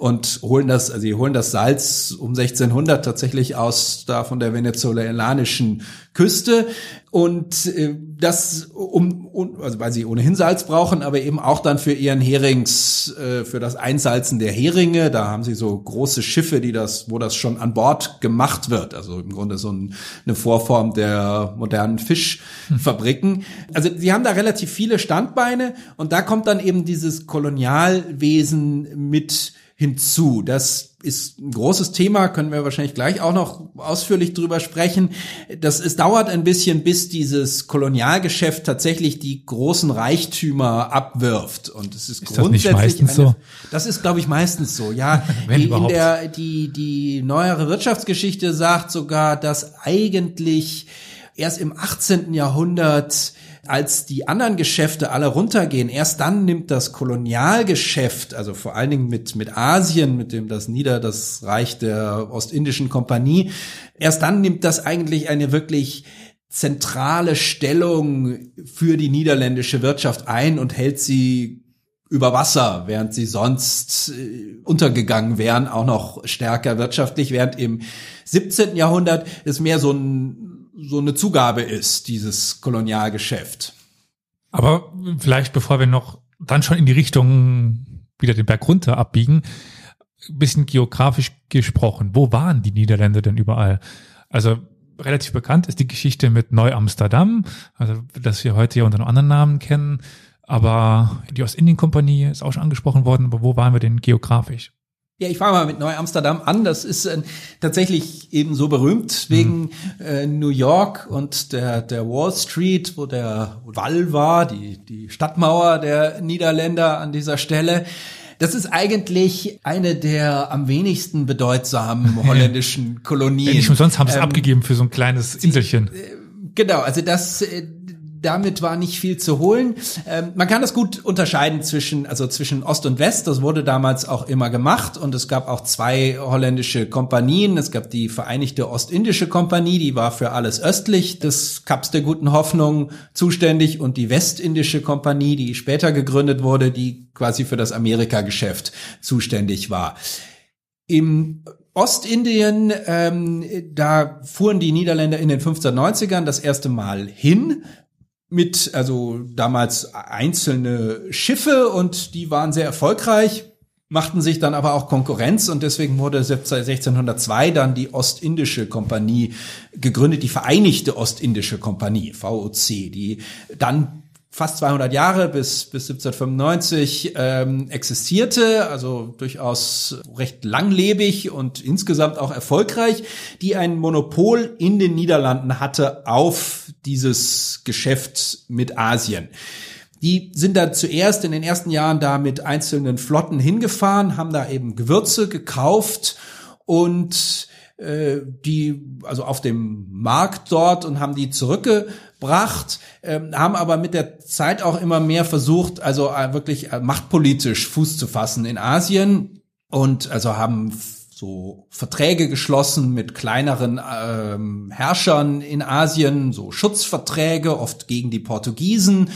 und holen das, also sie holen das Salz um 1600 tatsächlich aus da von der venezolanischen Küste. Und äh, das um, um also weil sie ohnehin Salz brauchen, aber eben auch dann für ihren Herings äh, für das Einsalzen der Heringe, da haben sie so große Schiffe, die das wo das schon an Bord gemacht wird, also im Grunde so ein, eine Vorform der modernen Fischfabriken. Also sie haben da relativ viele Standbeine. Und da kommt dann eben dieses Kolonialwesen mit hinzu. Das ist ein großes Thema, können wir wahrscheinlich gleich auch noch ausführlich drüber sprechen. Das, es dauert ein bisschen, bis dieses Kolonialgeschäft tatsächlich die großen Reichtümer abwirft. Und es ist, ist grundsätzlich das meistens eine, so? Das ist, glaube ich, meistens so. Ja, Wenn überhaupt. in der die die neuere Wirtschaftsgeschichte sagt sogar, dass eigentlich erst im 18. Jahrhundert als die anderen Geschäfte alle runtergehen, erst dann nimmt das Kolonialgeschäft, also vor allen Dingen mit, mit Asien, mit dem das Nieder, das Reich der Ostindischen Kompanie, erst dann nimmt das eigentlich eine wirklich zentrale Stellung für die niederländische Wirtschaft ein und hält sie über Wasser, während sie sonst äh, untergegangen wären, auch noch stärker wirtschaftlich, während im 17. Jahrhundert es mehr so ein so eine Zugabe ist, dieses Kolonialgeschäft. Aber vielleicht, bevor wir noch dann schon in die Richtung wieder den Berg runter abbiegen, bisschen geografisch gesprochen, wo waren die Niederländer denn überall? Also relativ bekannt ist die Geschichte mit Neu-Amsterdam, also das wir heute ja unter einem anderen Namen kennen, aber die Ostindien-Kompanie ist auch schon angesprochen worden, aber wo waren wir denn geografisch? Ja, ich fange mal mit Neu-Amsterdam an. Das ist äh, tatsächlich eben so berühmt wegen mhm. äh, New York und der, der Wall Street, wo der Wall war, die, die Stadtmauer der Niederländer an dieser Stelle. Das ist eigentlich eine der am wenigsten bedeutsamen holländischen Kolonien. Nicht umsonst haben sie es ähm, abgegeben für so ein kleines Inselchen. Äh, genau, also das äh, damit war nicht viel zu holen. Ähm, man kann das gut unterscheiden zwischen, also zwischen Ost und West. Das wurde damals auch immer gemacht und es gab auch zwei holländische Kompanien. Es gab die Vereinigte Ostindische Kompanie, die war für alles östlich des Kaps der Guten Hoffnung zuständig und die Westindische Kompanie, die später gegründet wurde, die quasi für das Amerikageschäft zuständig war. Im Ostindien, ähm, da fuhren die Niederländer in den 1590ern das erste Mal hin mit, also damals einzelne Schiffe und die waren sehr erfolgreich, machten sich dann aber auch Konkurrenz und deswegen wurde 1602 dann die Ostindische Kompanie gegründet, die Vereinigte Ostindische Kompanie, VOC, die dann fast 200 Jahre bis, bis 1795 ähm, existierte, also durchaus recht langlebig und insgesamt auch erfolgreich, die ein Monopol in den Niederlanden hatte auf dieses Geschäft mit Asien. Die sind da zuerst in den ersten Jahren da mit einzelnen Flotten hingefahren, haben da eben Gewürze gekauft und äh, die also auf dem Markt dort und haben die zurückgebracht, äh, haben aber mit der Zeit auch immer mehr versucht, also äh, wirklich äh, machtpolitisch Fuß zu fassen in Asien und also haben so Verträge geschlossen mit kleineren ähm, Herrschern in Asien, so Schutzverträge, oft gegen die Portugiesen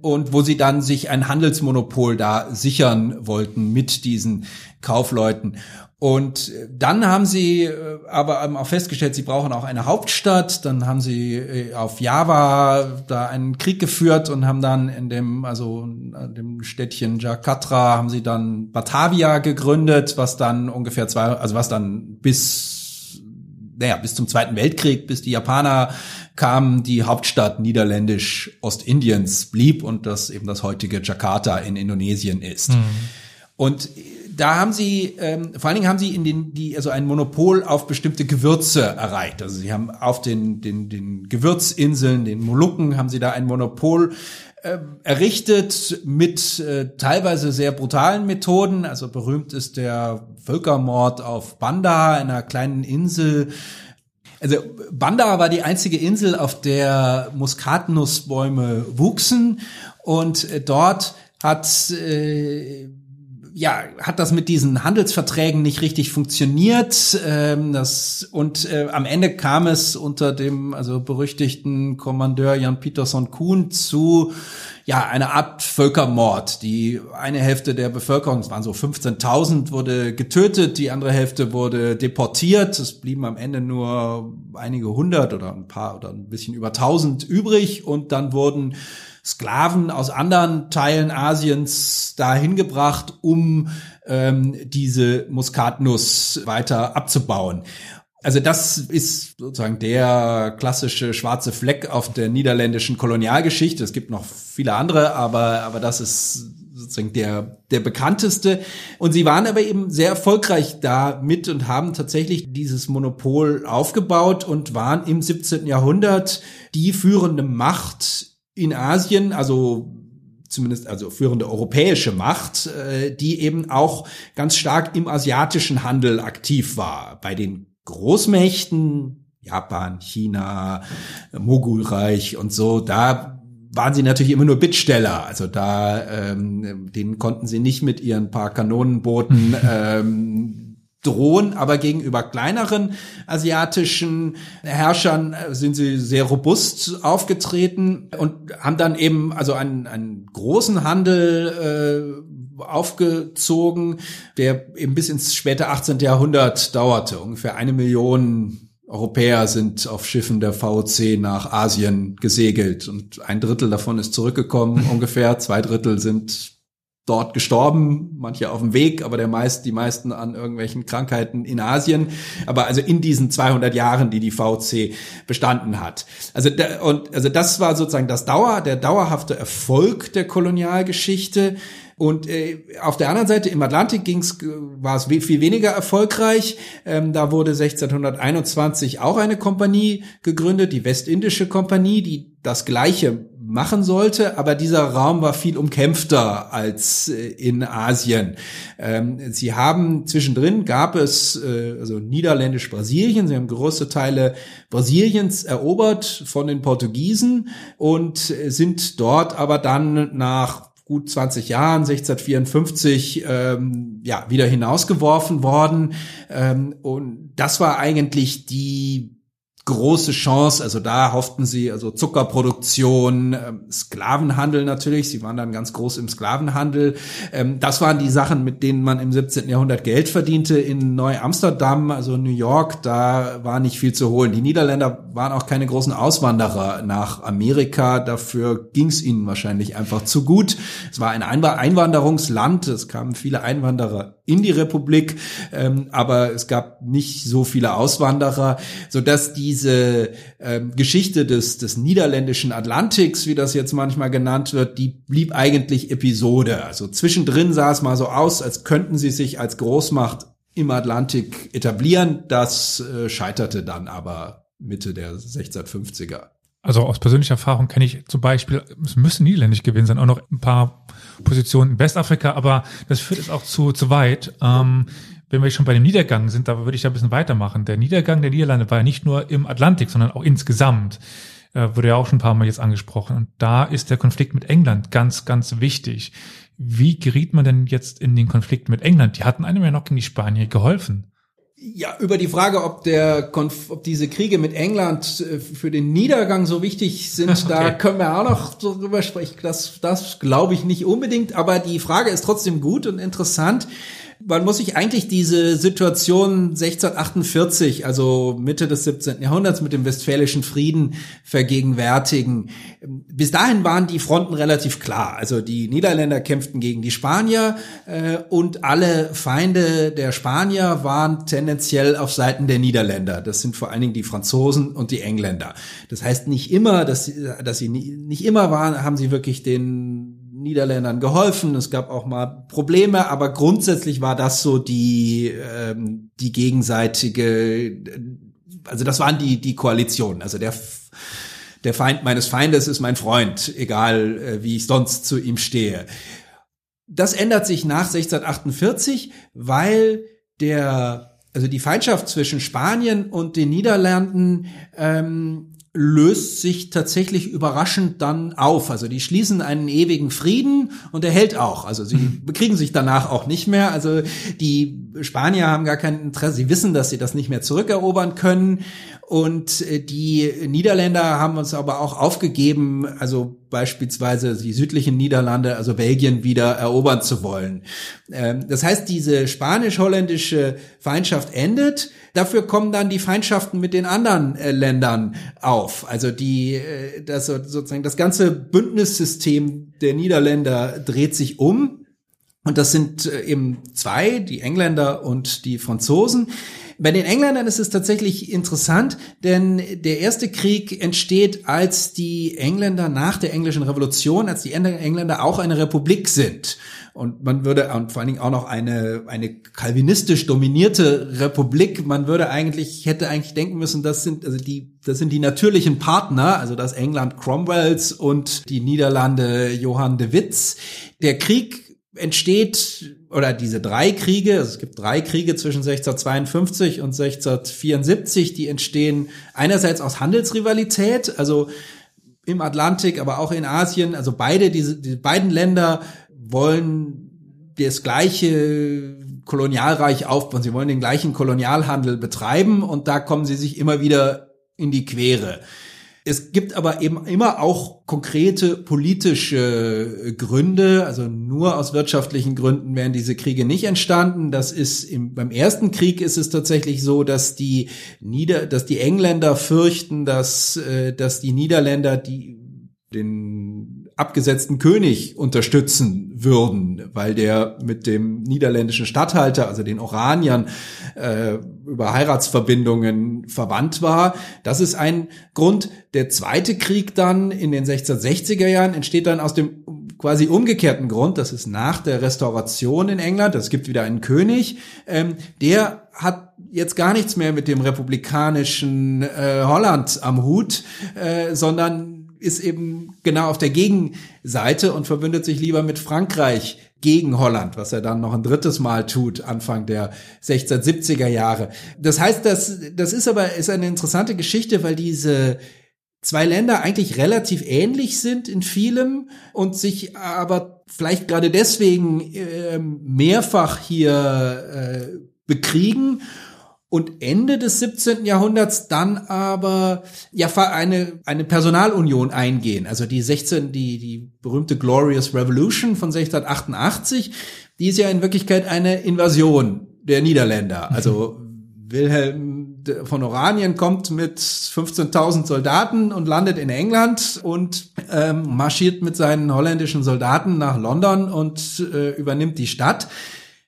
und wo sie dann sich ein Handelsmonopol da sichern wollten mit diesen Kaufleuten. Und dann haben sie äh, aber auch festgestellt, sie brauchen auch eine Hauptstadt. Dann haben sie äh, auf Java da einen Krieg geführt und haben dann in dem, also in dem Städtchen Jakarta, haben sie dann Batavia gegründet, was dann ungefähr zwei, also was dann bis, naja, bis zum Zweiten Weltkrieg, bis die Japaner kamen, die Hauptstadt niederländisch Ostindiens blieb und das eben das heutige Jakarta in Indonesien ist. Mhm. Und da haben sie, ähm, vor allen Dingen haben sie in den, die, also ein Monopol auf bestimmte Gewürze erreicht. Also sie haben auf den, den, den Gewürzinseln, den Molukken, haben sie da ein Monopol äh, errichtet mit äh, teilweise sehr brutalen Methoden. Also berühmt ist der Völkermord auf Banda, einer kleinen Insel Also Banda war die einzige Insel, auf der Muskatnussbäume wuchsen und äh, dort hat äh, ja, hat das mit diesen Handelsverträgen nicht richtig funktioniert. Ähm, das, und äh, am Ende kam es unter dem also berüchtigten Kommandeur Jan Peterson Kuhn zu ja, eine Art Völkermord. Die eine Hälfte der Bevölkerung, es waren so 15.000, wurde getötet, die andere Hälfte wurde deportiert. Es blieben am Ende nur einige hundert oder ein paar oder ein bisschen über tausend übrig und dann wurden Sklaven aus anderen Teilen Asiens dahin gebracht, um ähm, diese Muskatnuss weiter abzubauen. Also das ist sozusagen der klassische schwarze Fleck auf der niederländischen Kolonialgeschichte. Es gibt noch viele andere, aber, aber das ist sozusagen der, der bekannteste. Und sie waren aber eben sehr erfolgreich damit und haben tatsächlich dieses Monopol aufgebaut und waren im 17. Jahrhundert die führende Macht in Asien, also zumindest also führende europäische Macht, äh, die eben auch ganz stark im asiatischen Handel aktiv war. Bei den Großmächten, Japan, China, Mogulreich und so, da waren sie natürlich immer nur Bittsteller. Also da, ähm, denen konnten sie nicht mit ihren paar Kanonenbooten ähm, drohen, aber gegenüber kleineren asiatischen Herrschern äh, sind sie sehr robust aufgetreten und haben dann eben also einen, einen großen Handel äh, aufgezogen, der eben bis ins späte 18. Jahrhundert dauerte. Ungefähr eine Million Europäer sind auf Schiffen der VOC nach Asien gesegelt und ein Drittel davon ist zurückgekommen ungefähr, zwei Drittel sind dort gestorben, manche auf dem Weg, aber der meist, die meisten an irgendwelchen Krankheiten in Asien. Aber also in diesen 200 Jahren, die die VC bestanden hat. Also da, und also das war sozusagen das Dauer, der dauerhafte Erfolg der Kolonialgeschichte. Und äh, auf der anderen Seite im Atlantik ging's, war es viel weniger erfolgreich. Ähm, da wurde 1621 auch eine Kompanie gegründet, die Westindische Kompanie, die das gleiche machen sollte, aber dieser Raum war viel umkämpfter als äh, in Asien. Ähm, sie haben zwischendrin gab es äh, also Niederländisch-Brasilien, sie haben große Teile Brasiliens erobert von den Portugiesen und sind dort aber dann nach gut 20 Jahren, 1654, ähm, ja, wieder hinausgeworfen worden. Ähm, und das war eigentlich die große Chance. Also da hofften sie, also Zuckerproduktion, ähm, Sklavenhandel natürlich. Sie waren dann ganz groß im Sklavenhandel. Ähm, das waren die Sachen, mit denen man im 17. Jahrhundert Geld verdiente. In Neu-Amsterdam, also New York, da war nicht viel zu holen. Die Niederländer waren auch keine großen Auswanderer nach Amerika. Dafür ging es ihnen wahrscheinlich einfach zu gut. Es war ein Einwanderungsland. Es kamen viele Einwanderer in die Republik, ähm, aber es gab nicht so viele Auswanderer, so dass diese ähm, Geschichte des, des niederländischen Atlantiks, wie das jetzt manchmal genannt wird, die blieb eigentlich Episode. Also zwischendrin sah es mal so aus, als könnten sie sich als Großmacht im Atlantik etablieren. Das äh, scheiterte dann aber Mitte der 1650er. Also aus persönlicher Erfahrung kenne ich zum Beispiel, es müssen niederländisch gewesen sein, auch noch ein paar Positionen in Westafrika, aber das führt es auch zu, zu weit. Ähm, wenn wir schon bei dem Niedergang sind, da würde ich da ein bisschen weitermachen. Der Niedergang der Niederlande war ja nicht nur im Atlantik, sondern auch insgesamt. Äh, wurde ja auch schon ein paar Mal jetzt angesprochen. Und da ist der Konflikt mit England ganz, ganz wichtig. Wie geriet man denn jetzt in den Konflikt mit England? Die hatten einem ja noch gegen die Spanier geholfen. Ja, über die Frage, ob der Konf ob diese Kriege mit England äh, für den Niedergang so wichtig sind, okay. da können wir auch noch drüber sprechen. Das, das glaube ich nicht unbedingt, aber die Frage ist trotzdem gut und interessant man muss sich eigentlich diese Situation 1648, also Mitte des 17. Jahrhunderts mit dem Westfälischen Frieden vergegenwärtigen. Bis dahin waren die Fronten relativ klar. Also die Niederländer kämpften gegen die Spanier äh, und alle Feinde der Spanier waren tendenziell auf Seiten der Niederländer. Das sind vor allen Dingen die Franzosen und die Engländer. Das heißt nicht immer, dass, dass sie nicht immer waren, haben sie wirklich den Niederländern geholfen. Es gab auch mal Probleme, aber grundsätzlich war das so die ähm, die gegenseitige, also das waren die die Koalitionen. Also der der Feind meines Feindes ist mein Freund, egal äh, wie ich sonst zu ihm stehe. Das ändert sich nach 1648, weil der also die Feindschaft zwischen Spanien und den Niederlanden ähm, löst sich tatsächlich überraschend dann auf. Also die schließen einen ewigen Frieden und er hält auch. Also sie mhm. bekriegen sich danach auch nicht mehr. Also die Spanier haben gar kein Interesse. Sie wissen, dass sie das nicht mehr zurückerobern können. Und äh, die Niederländer haben uns aber auch aufgegeben, also beispielsweise die südlichen Niederlande, also Belgien wieder erobern zu wollen. Ähm, das heißt, diese spanisch-holländische Feindschaft endet. Dafür kommen dann die Feindschaften mit den anderen äh, Ländern auf. Also die, äh, das sozusagen das ganze Bündnissystem der Niederländer dreht sich um. Und das sind eben zwei, die Engländer und die Franzosen. Bei den Engländern ist es tatsächlich interessant, denn der erste Krieg entsteht, als die Engländer nach der englischen Revolution, als die Engländer auch eine Republik sind. Und man würde, und vor allen Dingen auch noch eine, eine kalvinistisch dominierte Republik, man würde eigentlich, hätte eigentlich denken müssen, das sind, also die, das sind die natürlichen Partner, also das England Cromwells und die Niederlande Johann de Witts. Der Krieg entsteht, oder diese drei Kriege, also es gibt drei Kriege zwischen 1652 und 1674, die entstehen einerseits aus Handelsrivalität, also im Atlantik, aber auch in Asien, also beide, diese, die beiden Länder wollen das gleiche Kolonialreich aufbauen, sie wollen den gleichen Kolonialhandel betreiben und da kommen sie sich immer wieder in die Quere. Es gibt aber eben immer auch konkrete politische Gründe, also nur aus wirtschaftlichen Gründen wären diese Kriege nicht entstanden. Das ist im, beim ersten Krieg ist es tatsächlich so, dass die Nieder, dass die Engländer fürchten, dass, äh, dass die Niederländer die den abgesetzten König unterstützen würden, weil der mit dem niederländischen Statthalter, also den Oraniern, äh, über Heiratsverbindungen verwandt war. Das ist ein Grund. Der zweite Krieg dann in den 1660er Jahren entsteht dann aus dem quasi umgekehrten Grund. Das ist nach der Restauration in England. Es gibt wieder einen König. Ähm, der hat jetzt gar nichts mehr mit dem republikanischen äh, Holland am Hut, äh, sondern ist eben genau auf der Gegenseite und verbündet sich lieber mit Frankreich gegen Holland, was er dann noch ein drittes Mal tut, Anfang der 1670er Jahre. Das heißt, das, das ist aber ist eine interessante Geschichte, weil diese zwei Länder eigentlich relativ ähnlich sind in vielem und sich aber vielleicht gerade deswegen äh, mehrfach hier äh, bekriegen und Ende des 17. Jahrhunderts dann aber ja eine eine Personalunion eingehen. Also die 16 die die berühmte Glorious Revolution von 1688, die ist ja in Wirklichkeit eine Invasion der Niederländer. Also Wilhelm von Oranien kommt mit 15.000 Soldaten und landet in England und ähm, marschiert mit seinen holländischen Soldaten nach London und äh, übernimmt die Stadt.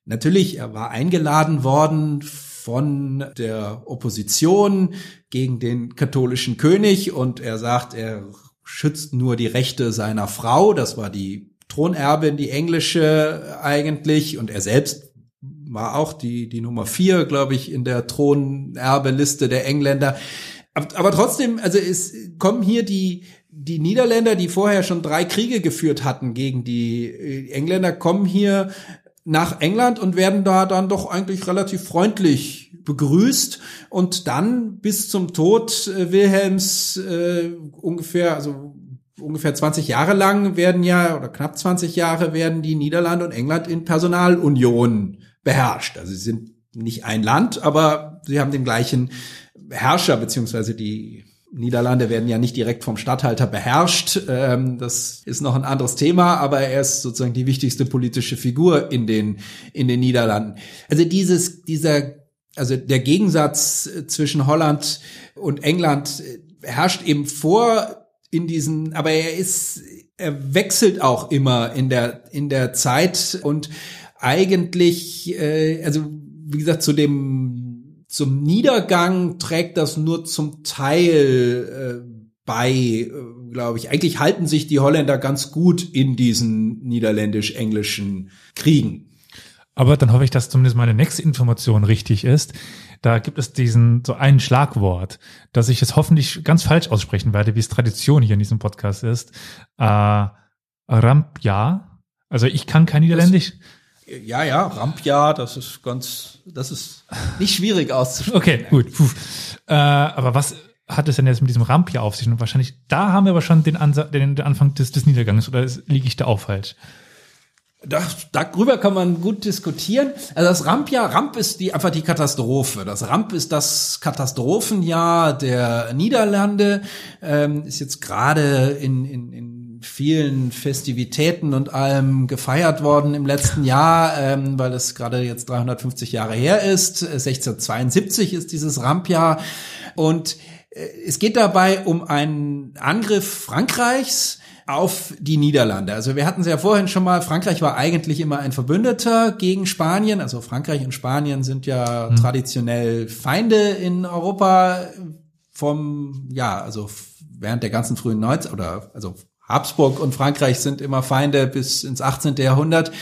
Natürlich, er war eingeladen worden von der Opposition gegen den katholischen König und er sagt, er schützt nur die Rechte seiner Frau, das war die Thronerbin, die englische eigentlich und er selbst war auch die, die Nummer vier, glaube ich, in der Thronerbeliste der Engländer. Aber, trotzdem, also es kommen hier die, die Niederländer, die vorher schon drei Kriege geführt hatten gegen die Engländer, kommen hier nach England und werden da dann doch eigentlich relativ freundlich begrüßt und dann bis zum Tod äh, Wilhelms äh, ungefähr, also ungefähr 20 Jahre lang werden ja, oder knapp 20 Jahre werden die Niederlande und England in Personalunion beherrscht. Also sie sind nicht ein Land, aber sie haben den gleichen Herrscher, beziehungsweise die Niederlande werden ja nicht direkt vom Statthalter beherrscht. Ähm, das ist noch ein anderes Thema, aber er ist sozusagen die wichtigste politische Figur in den, in den Niederlanden. Also dieses, dieser, also der Gegensatz zwischen Holland und England herrscht eben vor in diesen, aber er ist, er wechselt auch immer in der, in der Zeit und eigentlich, äh, also wie gesagt, zu dem zum Niedergang trägt das nur zum Teil äh, bei, äh, glaube ich. Eigentlich halten sich die Holländer ganz gut in diesen niederländisch-englischen Kriegen. Aber dann hoffe ich, dass zumindest meine nächste Information richtig ist. Da gibt es diesen so ein Schlagwort, dass ich es hoffentlich ganz falsch aussprechen werde, wie es Tradition hier in diesem Podcast ist. Äh, Rampja. Also ich kann kein Niederländisch. Ja, ja, Rampjahr, das ist ganz, das ist nicht schwierig auszusprechen. Okay, gut. Puh. Äh, aber was hat es denn jetzt mit diesem Rampjahr auf sich? Und wahrscheinlich, da haben wir aber schon den, Ansa den, den Anfang des, des Niedergangs, oder liege ich da auch falsch? Das, darüber kann man gut diskutieren. Also das Rampjahr, Ramp ist die, einfach die Katastrophe. Das Ramp ist das Katastrophenjahr der Niederlande, ähm, ist jetzt gerade in, in, in vielen Festivitäten und allem gefeiert worden im letzten Jahr, ähm, weil es gerade jetzt 350 Jahre her ist. 1672 ist dieses Rampjahr und äh, es geht dabei um einen Angriff Frankreichs auf die Niederlande. Also wir hatten es ja vorhin schon mal, Frankreich war eigentlich immer ein Verbündeter gegen Spanien. Also Frankreich und Spanien sind ja mhm. traditionell Feinde in Europa vom, ja, also während der ganzen frühen Neuzeit oder also Habsburg und Frankreich sind immer Feinde bis ins 18. Jahrhundert.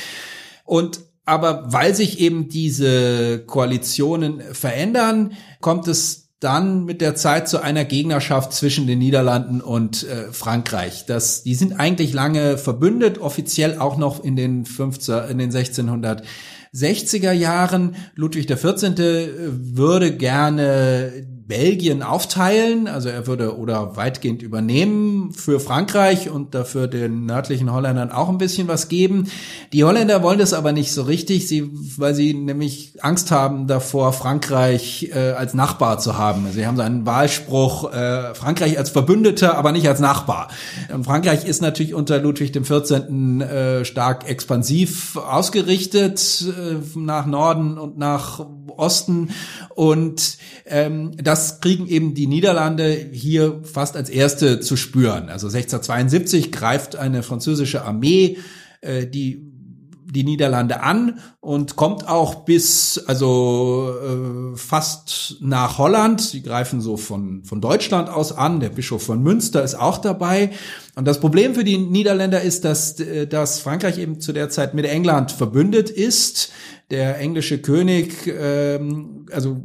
Und aber weil sich eben diese Koalitionen verändern, kommt es dann mit der Zeit zu einer Gegnerschaft zwischen den Niederlanden und äh, Frankreich. Das, die sind eigentlich lange verbündet, offiziell auch noch in den 15, in den 1660er Jahren. Ludwig XIV. Äh, würde gerne Belgien aufteilen, also er würde oder weitgehend übernehmen für Frankreich und dafür den nördlichen Holländern auch ein bisschen was geben. Die Holländer wollen das aber nicht so richtig, sie, weil sie nämlich Angst haben davor, Frankreich äh, als Nachbar zu haben. Sie haben so einen Wahlspruch, äh, Frankreich als Verbündeter, aber nicht als Nachbar. Und Frankreich ist natürlich unter Ludwig XIV. Äh, stark expansiv ausgerichtet äh, nach Norden und nach Osten und ähm, das kriegen eben die Niederlande hier fast als erste zu spüren. Also 1672 greift eine französische Armee äh, die die Niederlande an und kommt auch bis also äh, fast nach Holland. Sie greifen so von von Deutschland aus an. Der Bischof von Münster ist auch dabei. Und das Problem für die Niederländer ist, dass äh, dass Frankreich eben zu der Zeit mit England verbündet ist. Der englische König ähm, also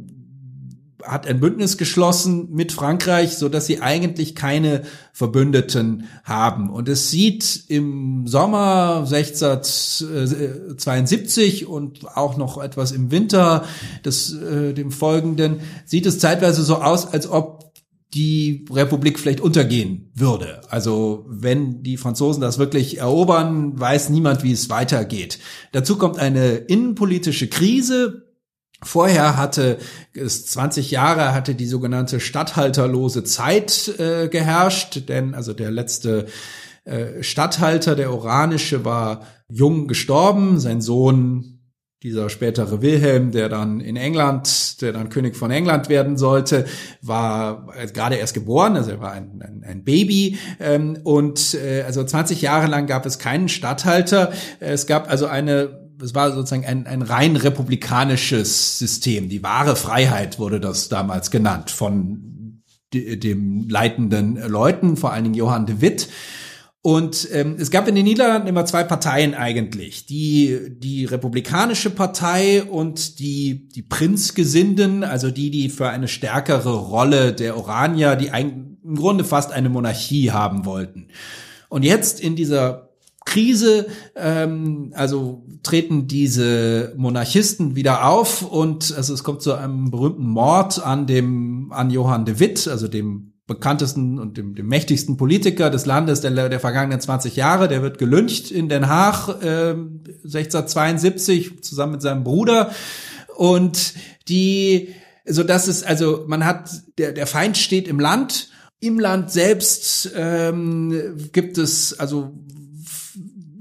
hat ein Bündnis geschlossen mit Frankreich, so dass sie eigentlich keine Verbündeten haben. Und es sieht im Sommer 1672 und auch noch etwas im Winter des äh, dem folgenden sieht es zeitweise so aus, als ob die Republik vielleicht untergehen würde. Also wenn die Franzosen das wirklich erobern, weiß niemand, wie es weitergeht. Dazu kommt eine innenpolitische Krise, Vorher hatte es 20 Jahre hatte die sogenannte Statthalterlose Zeit äh, geherrscht, denn also der letzte äh, Statthalter, der Oranische, war jung gestorben. Sein Sohn, dieser spätere Wilhelm, der dann in England, der dann König von England werden sollte, war gerade erst geboren, also er war ein, ein, ein Baby. Ähm, und äh, also 20 Jahre lang gab es keinen Statthalter. Es gab also eine es war sozusagen ein, ein rein republikanisches System. Die wahre Freiheit wurde das damals genannt von dem leitenden Leuten, vor allen Dingen Johann de Witt. Und ähm, es gab in den Niederlanden immer zwei Parteien eigentlich. Die, die Republikanische Partei und die, die Prinzgesinden, also die, die für eine stärkere Rolle der Oranier, die ein, im Grunde fast eine Monarchie haben wollten. Und jetzt in dieser Krise, ähm, also treten diese Monarchisten wieder auf und also es kommt zu einem berühmten Mord an dem an Johann de Witt, also dem bekanntesten und dem, dem mächtigsten Politiker des Landes der, der vergangenen 20 Jahre. Der wird gelyncht in Den Haag äh, 1672 zusammen mit seinem Bruder und die so dass es also man hat der der Feind steht im Land im Land selbst ähm, gibt es also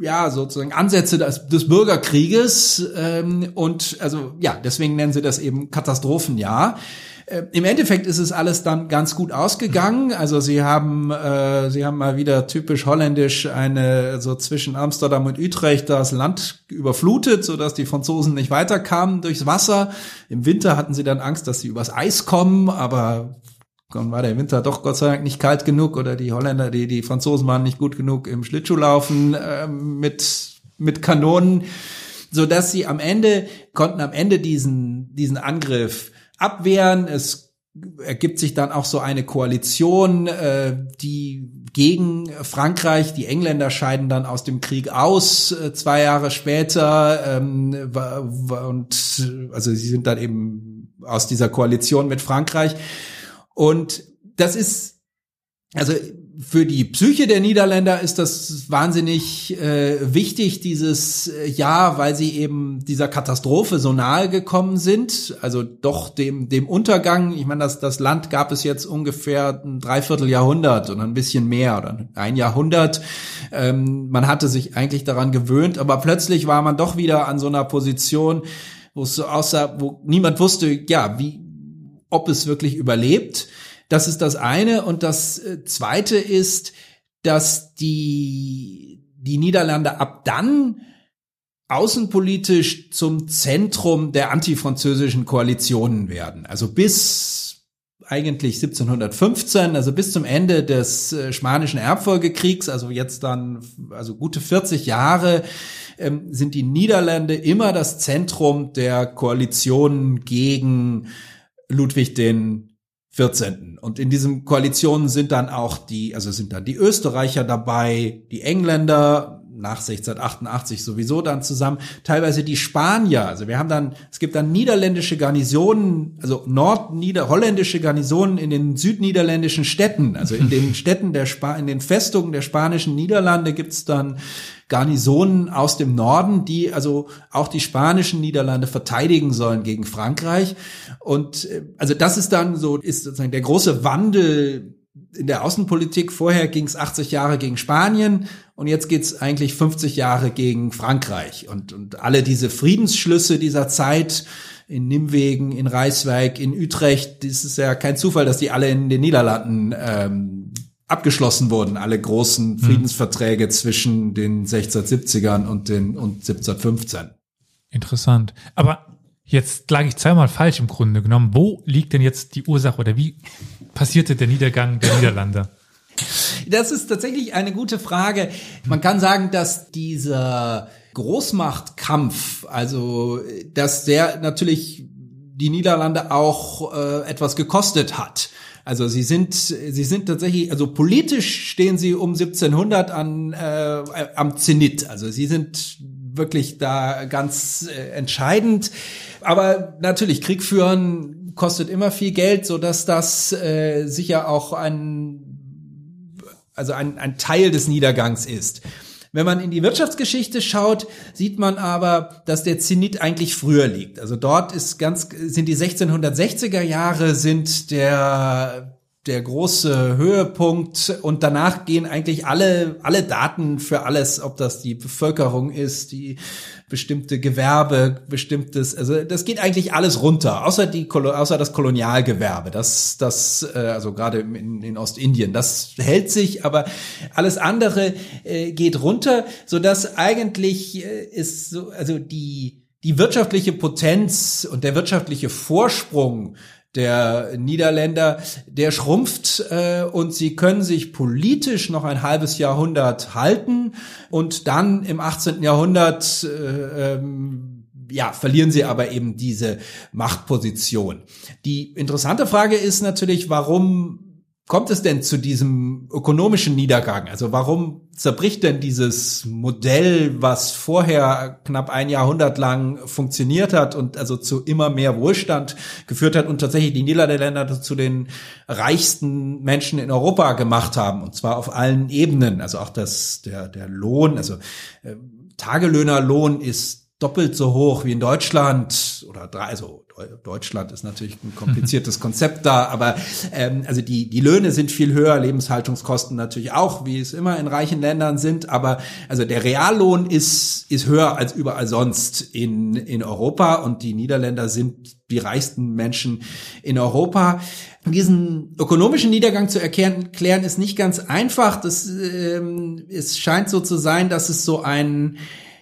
ja sozusagen Ansätze des, des Bürgerkrieges ähm, und also ja deswegen nennen sie das eben Katastrophenjahr. Äh, Im Endeffekt ist es alles dann ganz gut ausgegangen. Also sie haben äh, sie haben mal wieder typisch holländisch eine so zwischen Amsterdam und Utrecht das Land überflutet, so dass die Franzosen nicht weiterkamen durchs Wasser. Im Winter hatten sie dann Angst, dass sie übers Eis kommen, aber dann war der Winter doch Gott sei Dank nicht kalt genug oder die Holländer, die, die Franzosen waren nicht gut genug im Schlittschuhlaufen äh, mit, mit Kanonen, so dass sie am Ende, konnten am Ende diesen, diesen Angriff abwehren. Es ergibt sich dann auch so eine Koalition, äh, die gegen Frankreich, die Engländer scheiden dann aus dem Krieg aus, äh, zwei Jahre später, ähm, und also sie sind dann eben aus dieser Koalition mit Frankreich. Und das ist, also für die Psyche der Niederländer ist das wahnsinnig äh, wichtig, dieses äh, Jahr, weil sie eben dieser Katastrophe so nahe gekommen sind, also doch dem, dem Untergang. Ich meine, das, das Land gab es jetzt ungefähr ein Dreivierteljahrhundert oder ein bisschen mehr oder ein Jahrhundert. Ähm, man hatte sich eigentlich daran gewöhnt, aber plötzlich war man doch wieder an so einer Position, wo es so aussah, wo niemand wusste, ja, wie, ob es wirklich überlebt. Das ist das eine. Und das äh, zweite ist, dass die, die Niederlande ab dann außenpolitisch zum Zentrum der antifranzösischen Koalitionen werden. Also bis eigentlich 1715, also bis zum Ende des äh, Spanischen Erbfolgekriegs, also jetzt dann, also gute 40 Jahre, ähm, sind die Niederlande immer das Zentrum der Koalitionen gegen Ludwig den 14. Und in diesen Koalitionen sind dann auch die, also sind dann die Österreicher dabei, die Engländer, nach 1688 sowieso dann zusammen, teilweise die Spanier. Also wir haben dann, es gibt dann niederländische Garnisonen, also nordniederholländische Garnisonen in den südniederländischen Städten. Also in den Städten der Spa in den Festungen der spanischen Niederlande gibt's dann Garnisonen aus dem Norden, die also auch die spanischen Niederlande verteidigen sollen gegen Frankreich. Und äh, also das ist dann so, ist sozusagen der große Wandel in der Außenpolitik. Vorher ging es 80 Jahre gegen Spanien und jetzt geht's eigentlich 50 Jahre gegen Frankreich. Und, und alle diese Friedensschlüsse dieser Zeit in Nimwegen, in Reiswijk, in Utrecht, das ist ja kein Zufall, dass die alle in den Niederlanden ähm, abgeschlossen wurden, alle großen hm. Friedensverträge mhm. zwischen den 1670ern und den und 1715. Interessant. Aber jetzt lag ich zweimal falsch im Grunde genommen. Wo liegt denn jetzt die Ursache oder wie passierte der Niedergang der Niederlande? Das ist tatsächlich eine gute Frage. Man kann sagen, dass dieser Großmachtkampf, also dass der natürlich die Niederlande auch äh, etwas gekostet hat. Also sie sind, sie sind tatsächlich, also politisch stehen sie um 1700 an äh, am Zenit. Also sie sind wirklich da ganz äh, entscheidend. Aber natürlich Krieg führen kostet immer viel Geld, so dass das äh, sicher auch ein also ein, ein Teil des Niedergangs ist. Wenn man in die Wirtschaftsgeschichte schaut, sieht man aber, dass der Zenit eigentlich früher liegt. Also dort ist ganz, sind die 1660er Jahre sind der, der große Höhepunkt und danach gehen eigentlich alle, alle Daten für alles, ob das die Bevölkerung ist, die bestimmte Gewerbe, bestimmtes, also das geht eigentlich alles runter, außer die, außer das Kolonialgewerbe, das, das, äh, also gerade in, in Ostindien, das hält sich, aber alles andere äh, geht runter, so dass eigentlich äh, ist so, also die, die wirtschaftliche Potenz und der wirtschaftliche Vorsprung der Niederländer, der schrumpft äh, und sie können sich politisch noch ein halbes Jahrhundert halten und dann im 18. Jahrhundert äh, ähm, ja, verlieren sie aber eben diese Machtposition. Die interessante Frage ist natürlich, warum kommt es denn zu diesem ökonomischen Niedergang? Also warum zerbricht denn dieses Modell, was vorher knapp ein Jahrhundert lang funktioniert hat und also zu immer mehr Wohlstand geführt hat und tatsächlich die Niederländer zu den reichsten Menschen in Europa gemacht haben und zwar auf allen Ebenen. Also auch das, der, der Lohn, also äh, Tagelöhnerlohn ist doppelt so hoch wie in Deutschland oder drei, also Deutschland ist natürlich ein kompliziertes Konzept da, aber ähm, also die die Löhne sind viel höher, Lebenshaltungskosten natürlich auch, wie es immer in reichen Ländern sind, aber also der Reallohn ist ist höher als überall sonst in in Europa und die Niederländer sind die reichsten Menschen in Europa. Diesen ökonomischen Niedergang zu erklären, klären ist nicht ganz einfach. Das ähm, es scheint so zu sein, dass es so ein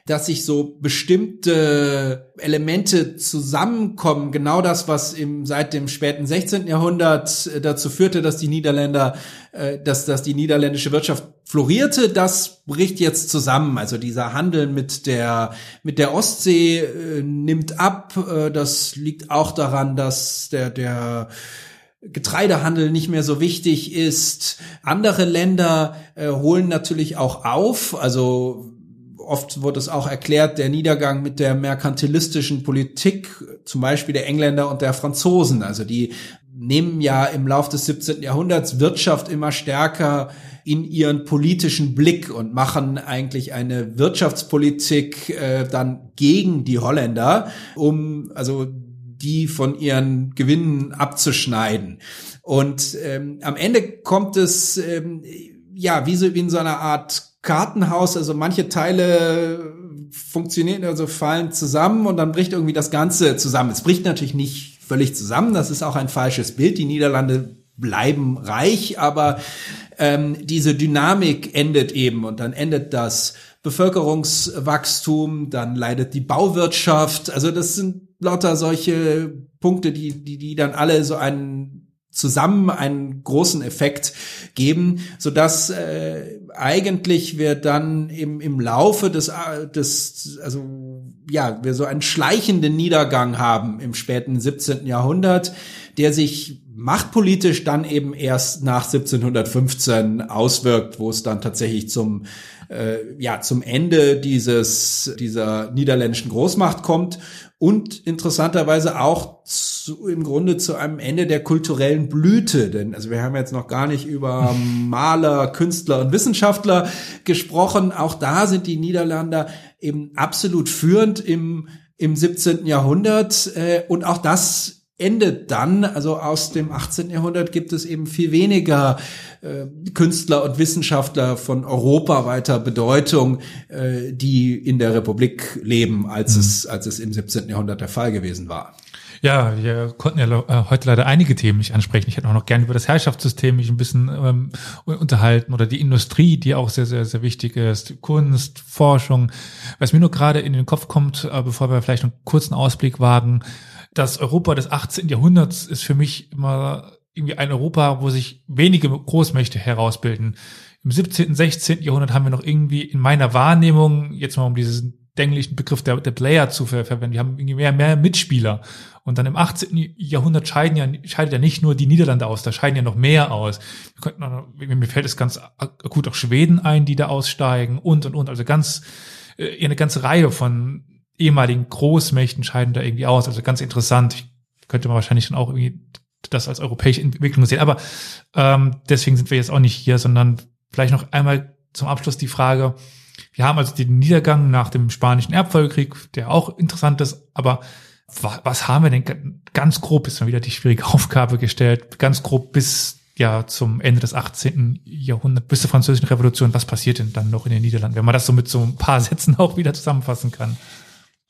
dass sich so bestimmte Elemente zusammenkommen. Genau das, was im, seit dem späten 16. Jahrhundert äh, dazu führte, dass die Niederländer, äh, dass, dass die niederländische Wirtschaft florierte, das bricht jetzt zusammen. Also dieser Handel mit der, mit der Ostsee äh, nimmt ab. Das liegt auch daran, dass der, der Getreidehandel nicht mehr so wichtig ist. Andere Länder äh, holen natürlich auch auf. Also oft wird es auch erklärt, der Niedergang mit der merkantilistischen Politik, zum Beispiel der Engländer und der Franzosen. Also die nehmen ja im Lauf des 17. Jahrhunderts Wirtschaft immer stärker in ihren politischen Blick und machen eigentlich eine Wirtschaftspolitik äh, dann gegen die Holländer, um also die von ihren Gewinnen abzuschneiden. Und ähm, am Ende kommt es ähm, ja wie so wie in so einer Art Kartenhaus, also manche Teile funktionieren, also fallen zusammen und dann bricht irgendwie das Ganze zusammen. Es bricht natürlich nicht völlig zusammen. Das ist auch ein falsches Bild. Die Niederlande bleiben reich, aber ähm, diese Dynamik endet eben und dann endet das Bevölkerungswachstum, dann leidet die Bauwirtschaft. Also das sind lauter solche Punkte, die, die, die dann alle so einen zusammen einen großen Effekt geben, so dass äh, eigentlich wir dann im, im Laufe des, äh, des, also ja, wir so einen schleichenden Niedergang haben im späten 17. Jahrhundert, der sich machtpolitisch dann eben erst nach 1715 auswirkt, wo es dann tatsächlich zum äh, ja zum Ende dieses dieser niederländischen Großmacht kommt und interessanterweise auch zu, im Grunde zu einem Ende der kulturellen Blüte, denn also wir haben jetzt noch gar nicht über Maler, Künstler und Wissenschaftler gesprochen. Auch da sind die Niederländer eben absolut führend im im 17. Jahrhundert äh, und auch das endet dann, also aus dem 18. Jahrhundert gibt es eben viel weniger äh, Künstler und Wissenschaftler von europaweiter Bedeutung, äh, die in der Republik leben, als mhm. es als es im 17. Jahrhundert der Fall gewesen war. Ja, wir konnten ja äh, heute leider einige Themen nicht ansprechen. Ich hätte auch noch gerne über das Herrschaftssystem mich ein bisschen ähm, unterhalten oder die Industrie, die auch sehr, sehr, sehr wichtig ist, Kunst, Forschung. Was mir nur gerade in den Kopf kommt, äh, bevor wir vielleicht einen kurzen Ausblick wagen, das Europa des 18. Jahrhunderts ist für mich immer irgendwie ein Europa, wo sich wenige Großmächte herausbilden. Im 17., 16. Jahrhundert haben wir noch irgendwie in meiner Wahrnehmung, jetzt mal um diesen denklichen Begriff der, der Player zu ver verwenden, wir haben irgendwie mehr, mehr Mitspieler. Und dann im 18. Jahrhundert scheiden ja, scheidet ja nicht nur die Niederlande aus, da scheiden ja noch mehr aus. Wir könnten mir fällt es ganz akut auch Schweden ein, die da aussteigen und, und, und. Also ganz, äh, eine ganze Reihe von ehemaligen Großmächten scheiden da irgendwie aus. Also ganz interessant. Ich könnte man wahrscheinlich dann auch irgendwie das als europäische Entwicklung sehen. Aber ähm, deswegen sind wir jetzt auch nicht hier, sondern vielleicht noch einmal zum Abschluss die Frage, wir haben also den Niedergang nach dem Spanischen Erbfolgekrieg, der auch interessant ist, aber was, haben wir denn ganz grob, ist mal wieder die schwierige Aufgabe gestellt, ganz grob bis ja zum Ende des 18. Jahrhunderts, bis zur Französischen Revolution, was passiert denn dann noch in den Niederlanden, wenn man das so mit so ein paar Sätzen auch wieder zusammenfassen kann?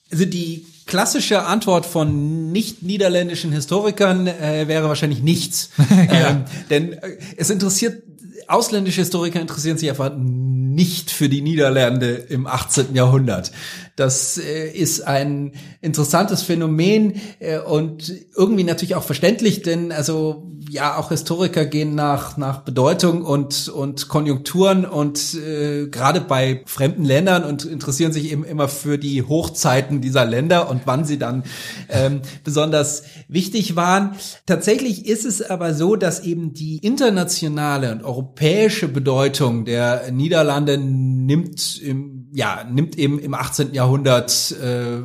Also die klassische Antwort von nicht niederländischen Historikern äh, wäre wahrscheinlich nichts. ja. ähm, denn äh, es interessiert, ausländische Historiker interessieren sich einfach nicht für die Niederlande im 18. Jahrhundert. Das äh, ist ein interessantes Phänomen äh, und irgendwie natürlich auch verständlich, denn also ja, auch Historiker gehen nach nach Bedeutung und und Konjunkturen und äh, gerade bei fremden Ländern und interessieren sich eben immer für die Hochzeiten dieser Länder und wann sie dann ähm, besonders wichtig waren. Tatsächlich ist es aber so, dass eben die internationale und europäische Bedeutung der Niederlande nimmt im ja nimmt eben im 18. Jahrhundert äh,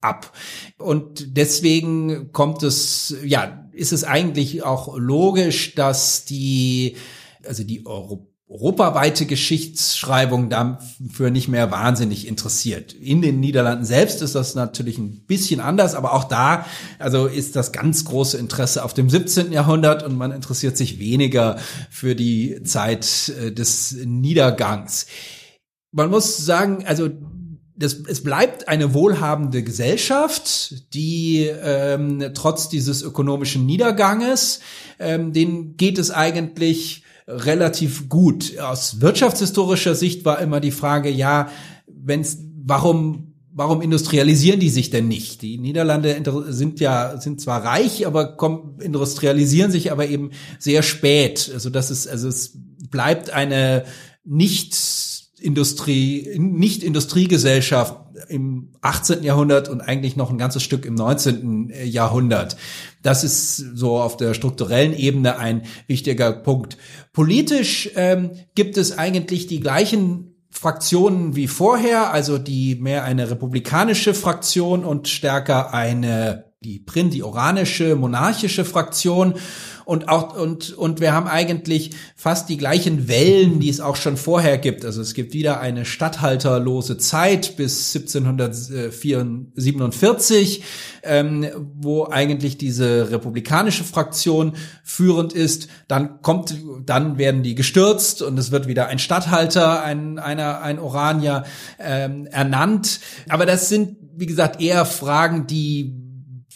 ab. Und deswegen kommt es, ja, ist es eigentlich auch logisch, dass die, also die Euro europaweite Geschichtsschreibung dafür nicht mehr wahnsinnig interessiert. In den Niederlanden selbst ist das natürlich ein bisschen anders, aber auch da, also ist das ganz große Interesse auf dem 17. Jahrhundert und man interessiert sich weniger für die Zeit äh, des Niedergangs. Man muss sagen, also das, es bleibt eine wohlhabende Gesellschaft, die ähm, trotz dieses ökonomischen Niederganges, ähm, denen geht es eigentlich relativ gut. Aus wirtschaftshistorischer Sicht war immer die Frage, ja, wenn's, warum warum industrialisieren die sich denn nicht? Die Niederlande sind ja sind zwar reich, aber kommen, industrialisieren sich aber eben sehr spät. Also das ist also es bleibt eine nicht Industrie, nicht Industriegesellschaft im 18. Jahrhundert und eigentlich noch ein ganzes Stück im 19. Jahrhundert. Das ist so auf der strukturellen Ebene ein wichtiger Punkt. Politisch ähm, gibt es eigentlich die gleichen Fraktionen wie vorher, also die mehr eine republikanische Fraktion und stärker eine die Prin, die oranische, monarchische Fraktion und auch und und wir haben eigentlich fast die gleichen Wellen, die es auch schon vorher gibt. Also es gibt wieder eine statthalterlose Zeit bis 1747, ähm, wo eigentlich diese republikanische Fraktion führend ist. Dann kommt, dann werden die gestürzt und es wird wieder ein Statthalter, ein einer ein Oranier ähm, ernannt. Aber das sind wie gesagt eher Fragen, die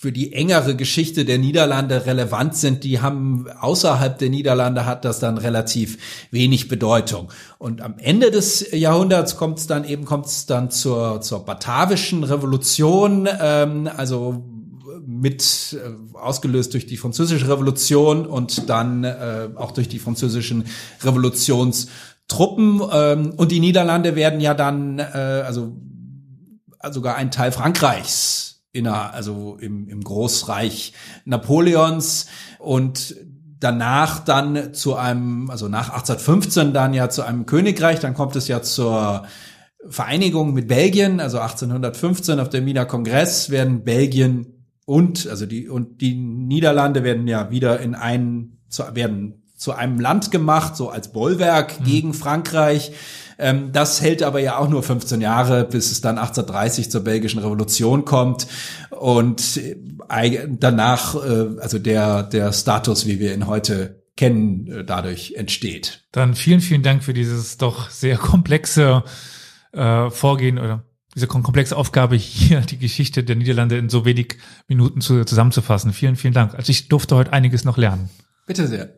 für die engere Geschichte der Niederlande relevant sind, die haben außerhalb der Niederlande hat das dann relativ wenig Bedeutung. Und am Ende des Jahrhunderts kommt es dann eben kommt es dann zur zur batavischen Revolution, ähm, also mit äh, ausgelöst durch die französische Revolution und dann äh, auch durch die französischen Revolutionstruppen ähm, und die Niederlande werden ja dann äh, also sogar ein Teil Frankreichs inner, also im, im Großreich Napoleons und danach dann zu einem, also nach 1815 dann ja zu einem Königreich, dann kommt es ja zur Vereinigung mit Belgien, also 1815 auf dem Wiener Kongress werden Belgien und, also die, und die Niederlande werden ja wieder in einen, werden zu einem Land gemacht, so als Bollwerk mhm. gegen Frankreich. Ähm, das hält aber ja auch nur 15 Jahre, bis es dann 1830 zur belgischen Revolution kommt und äh, danach, äh, also der, der Status, wie wir ihn heute kennen, äh, dadurch entsteht. Dann vielen, vielen Dank für dieses doch sehr komplexe äh, Vorgehen oder diese komplexe Aufgabe hier, die Geschichte der Niederlande in so wenig Minuten zu, zusammenzufassen. Vielen, vielen Dank. Also ich durfte heute einiges noch lernen. Bitte sehr.